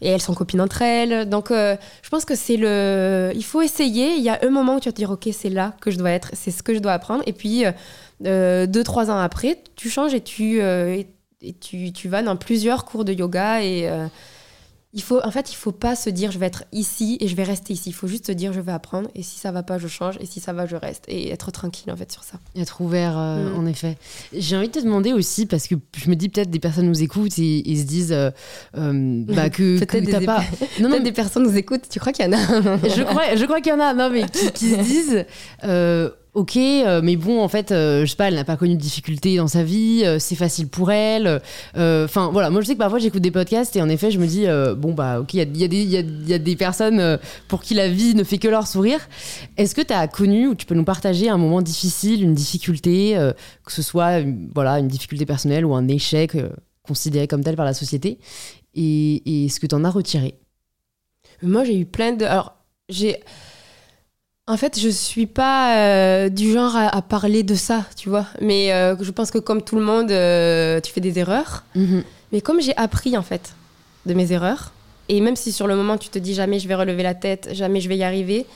et elles sont copines entre elles. Donc, euh, je pense que c'est le. Il faut essayer. Il y a un moment où tu vas te dire, ok, c'est là que je dois être, c'est ce que je dois apprendre. Et puis, euh, euh, deux, trois ans après, tu changes et tu euh, et, tu, tu vas dans plusieurs cours de yoga et euh, il faut, en fait, il faut pas se dire je vais être ici et je vais rester ici. Il faut juste se dire je vais apprendre et si ça va pas, je change et si ça va, je reste et être tranquille en fait sur ça.
Être ouvert, euh,
Mm.
en effet. J'ai envie de te demander aussi, parce que je me dis peut-être des personnes nous écoutent et, et se disent euh, euh, bah, que,
Peut-être
t'as
des-
pas. Non, non,
Peut-être des personnes nous écoutent. Tu crois qu'il y en a?
Je crois, je crois qu'il y en a, non, mais qui, qui se disent, ok, euh, mais bon, en fait, euh, je sais pas, elle n'a pas connu de difficultés dans sa vie, euh, c'est facile pour elle. euh, Enfin, voilà, moi je sais que parfois j'écoute des podcasts et en effet, je me dis, bon, bah, ok, il y y a des- personnes pour qui la vie ne fait que leur sourire. Est-ce que tu as connu ou tu peux nous partager un moment difficile, une difficulté, que ce soit voilà, une difficulté personnelle ou un échec considéré comme tel par la société et, et ce que tu en as retiré?
Moi, j'ai eu plein de. Alors, j'ai. En fait, je suis pas euh, du genre à, à parler de ça, tu vois. Mais euh, je pense que comme tout le monde, euh, tu fais des erreurs.
Mhm.
Mais comme j'ai appris en fait de mes erreurs, et même si sur le moment tu te dis jamais je vais relever la tête, jamais je vais y arriver,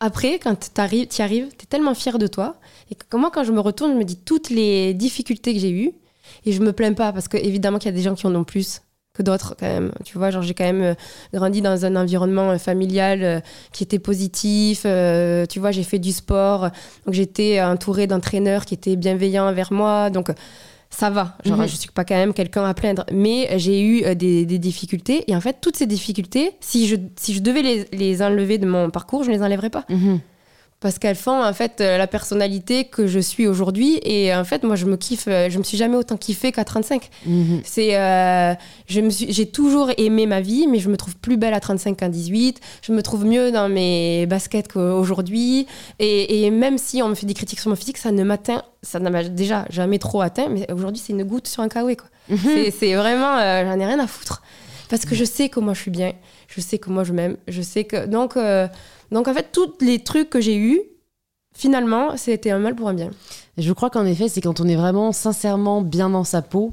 après quand tu arrives, tu arrives, tu es tellement fier de toi. Et que moi quand je me retourne, je me dis toutes les difficultés que j'ai eues, et je me plains pas parce que évidemment qu'il y a des gens qui en ont plus que d'autres quand même. Tu vois, genre j'ai quand même euh, grandi dans un environnement euh, familial euh, qui était positif. euh, tu vois, j'ai fait du sport, donc j'étais entourée d'entraîneurs qui étaient bienveillants envers moi. Donc ça va. Genre,
Mhm.
je suis pas quand même quelqu'un à plaindre. Mais j'ai eu des, des difficultés. Et en fait, toutes ces difficultés, si je, si je devais les, les enlever de mon parcours, je ne les enlèverais pas.
Mhm.
Parce qu'elles font en fait euh, la personnalité que je suis aujourd'hui. Et en fait, moi, je me kiffe. euh, Je me suis jamais autant kiffée qu'à 35.
Mhm.
C'est, euh, je me suis, j'ai toujours aimé ma vie, mais je me trouve plus belle à 35 qu'à 18. Je me trouve mieux dans mes baskets qu'aujourd'hui. Et, et même si on me fait des critiques sur mon physique, ça ne m'atteint, ça ne m'a déjà jamais trop atteint. Mais aujourd'hui, c'est une goutte sur un kawaii, quoi.
Mhm.
C'est, c'est vraiment, euh, j'en ai rien à foutre. Parce que je sais que moi je suis bien, je sais que moi je m'aime, je sais que. Donc, euh, donc en fait, tous les trucs que j'ai eus, finalement, c'était un mal pour un bien.
Je crois qu'en effet, c'est quand on est vraiment sincèrement bien dans sa peau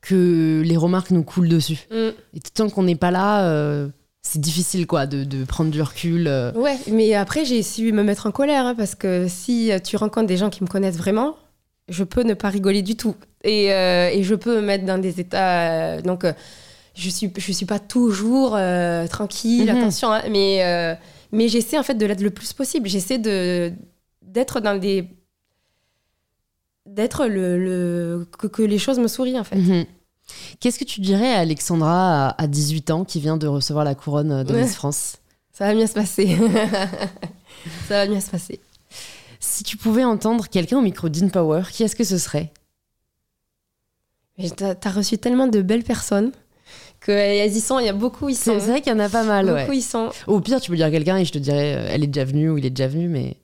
que les remarques nous coulent dessus. Et tant qu'on n'est pas là, euh, c'est difficile quoi de, de prendre du recul. euh.
Ouais, mais après, j'ai su me mettre en colère, hein, parce que si tu rencontres des gens qui me connaissent vraiment, je peux ne pas rigoler du tout. Et, euh, et je peux me mettre dans des états. donc, je suis, je suis pas toujours tranquille,
Mhm.
attention, hein, mais, mais j'essaie en fait de l'être le plus possible. J'essaie de d'être dans des. d'être le. le que, que les choses me sourient, en fait.
Mhm. Qu'est-ce que tu dirais à Alexandra à, à 18 ans qui vient de recevoir la couronne de
Ouais.
Miss France?
Ça va bien se passer. Ça va bien se paspasser.
Si tu pouvais entendre quelqu'un au micro d'InPower, qui est-ce que ce serait?
T'as reçu tellement de belles personnes qu'elles y sont, il y a beaucoup, ils sont.
C'est vrai qu'il y en a pas mal,
Beaucoup,
ouais.
ils sont.
Au pire, tu peux dire quelqu'un et je te dirais euh, elle est déjà venue ou il est déjà venu, mais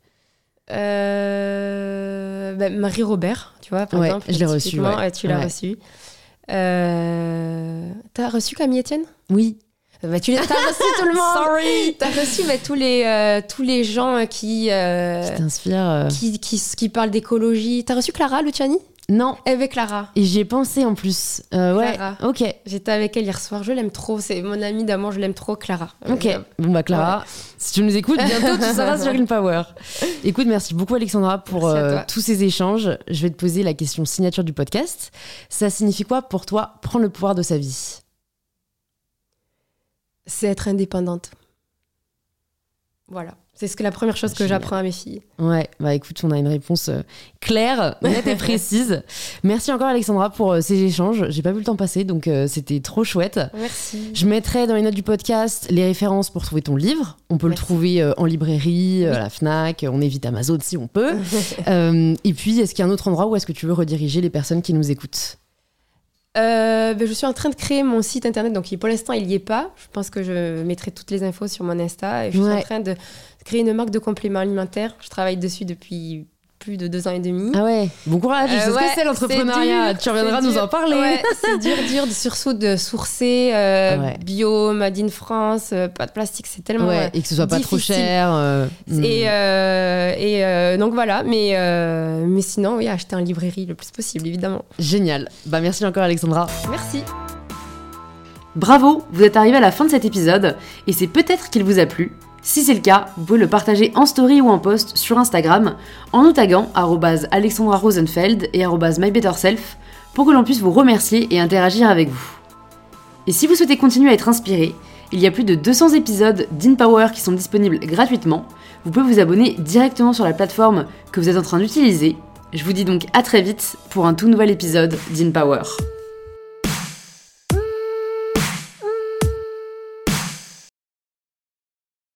Euh, ben, Marie-Robert, tu vois, par
Ouais,
exemple.
je l'ai reçue, ouais.
Tu l'as
Ouais.
reçu. Euh, T'as reçu Camille Etienne?
Oui.
bah, Tu t'as reçu tout le monde
Sorry
T'as reçu bah, tous, les, euh, tous les gens qui, euh,
Qui t'inspire euh,
qui, qui, qui parlent d'écologie. T'as reçu Clara Luciani?
Non,
Avec Clara.
et j'y ai pensé en plus. Euh, ouais,
Clara.
ok.
J'étais avec elle hier soir, je l'aime trop, c'est mon amie d'amour, je l'aime trop, Clara.
Ok,
Euh,
bon bah Clara, si tu nous écoutes, bientôt tu seras sur une Power. Écoute, merci beaucoup Alexandra pour euh, tous ces échanges. Je vais te poser la question signature du podcast. Ça signifie quoi pour toi prendre le pouvoir de sa vie?
C'est être indépendante. Voilà. C'est ce que la première chose que j'apprends à mes filles.
Ouais, bah écoute, on a une réponse euh, claire, nette et précise. Merci encore Alexandra pour euh, ces échanges. J'ai pas vu le temps passer, donc euh, c'était trop chouette.
Merci.
Je mettrai dans les notes du podcast les références pour trouver ton livre. On peut
Merci.
le trouver en librairie, à la FNAC, on évite Amazon si on peut. Et puis, est-ce qu'il y a un autre endroit où est-ce que tu veux rediriger les personnes qui nous écoutent?
Euh, ben, je suis en train de créer mon site internet, donc pour l'instant il n'y est pas. Je pense que je mettrai toutes les infos sur mon Insta. Et je suis
Ouais.
en train de créer une marque de compléments alimentaires. Je travaille dessus depuis plus de deux ans et demi.
Ah ouais, bon courage,
Euh,
c'est ce
ouais,
que c'est l'entrepreneuriat. Tu reviendras nous
dur.
en parler.
Ouais, c'est dur, dur de sursaut de sourcer euh,
Ouais.
bio, made in France, euh, pas de plastique, c'est tellement.
Ouais, et que ce soit pas trop cher. euh, mm.
Et, euh, et euh, donc voilà, mais, euh, mais sinon, oui, acheter en librairie le plus possible, évidemment.
Génial. Bah merci encore Alexandra.
Merci.
Bravo, vous êtes arrivé à la fin de cet épisode et c'est peut-être qu'il vous a plu. Si c'est le cas, vous pouvez le partager en story ou en post sur Instagram en nous taguant Alexandra Rosenfeld et mybetterself pour que l'on puisse vous remercier et interagir avec vous. Et si vous souhaitez continuer à être inspiré, il y a plus de 200 épisodes d'InPower qui sont disponibles gratuitement. Vous pouvez vous abonner directement sur la plateforme que vous êtes en train d'utiliser. Je vous dis donc à très vite pour un tout nouvel épisode d'InPower.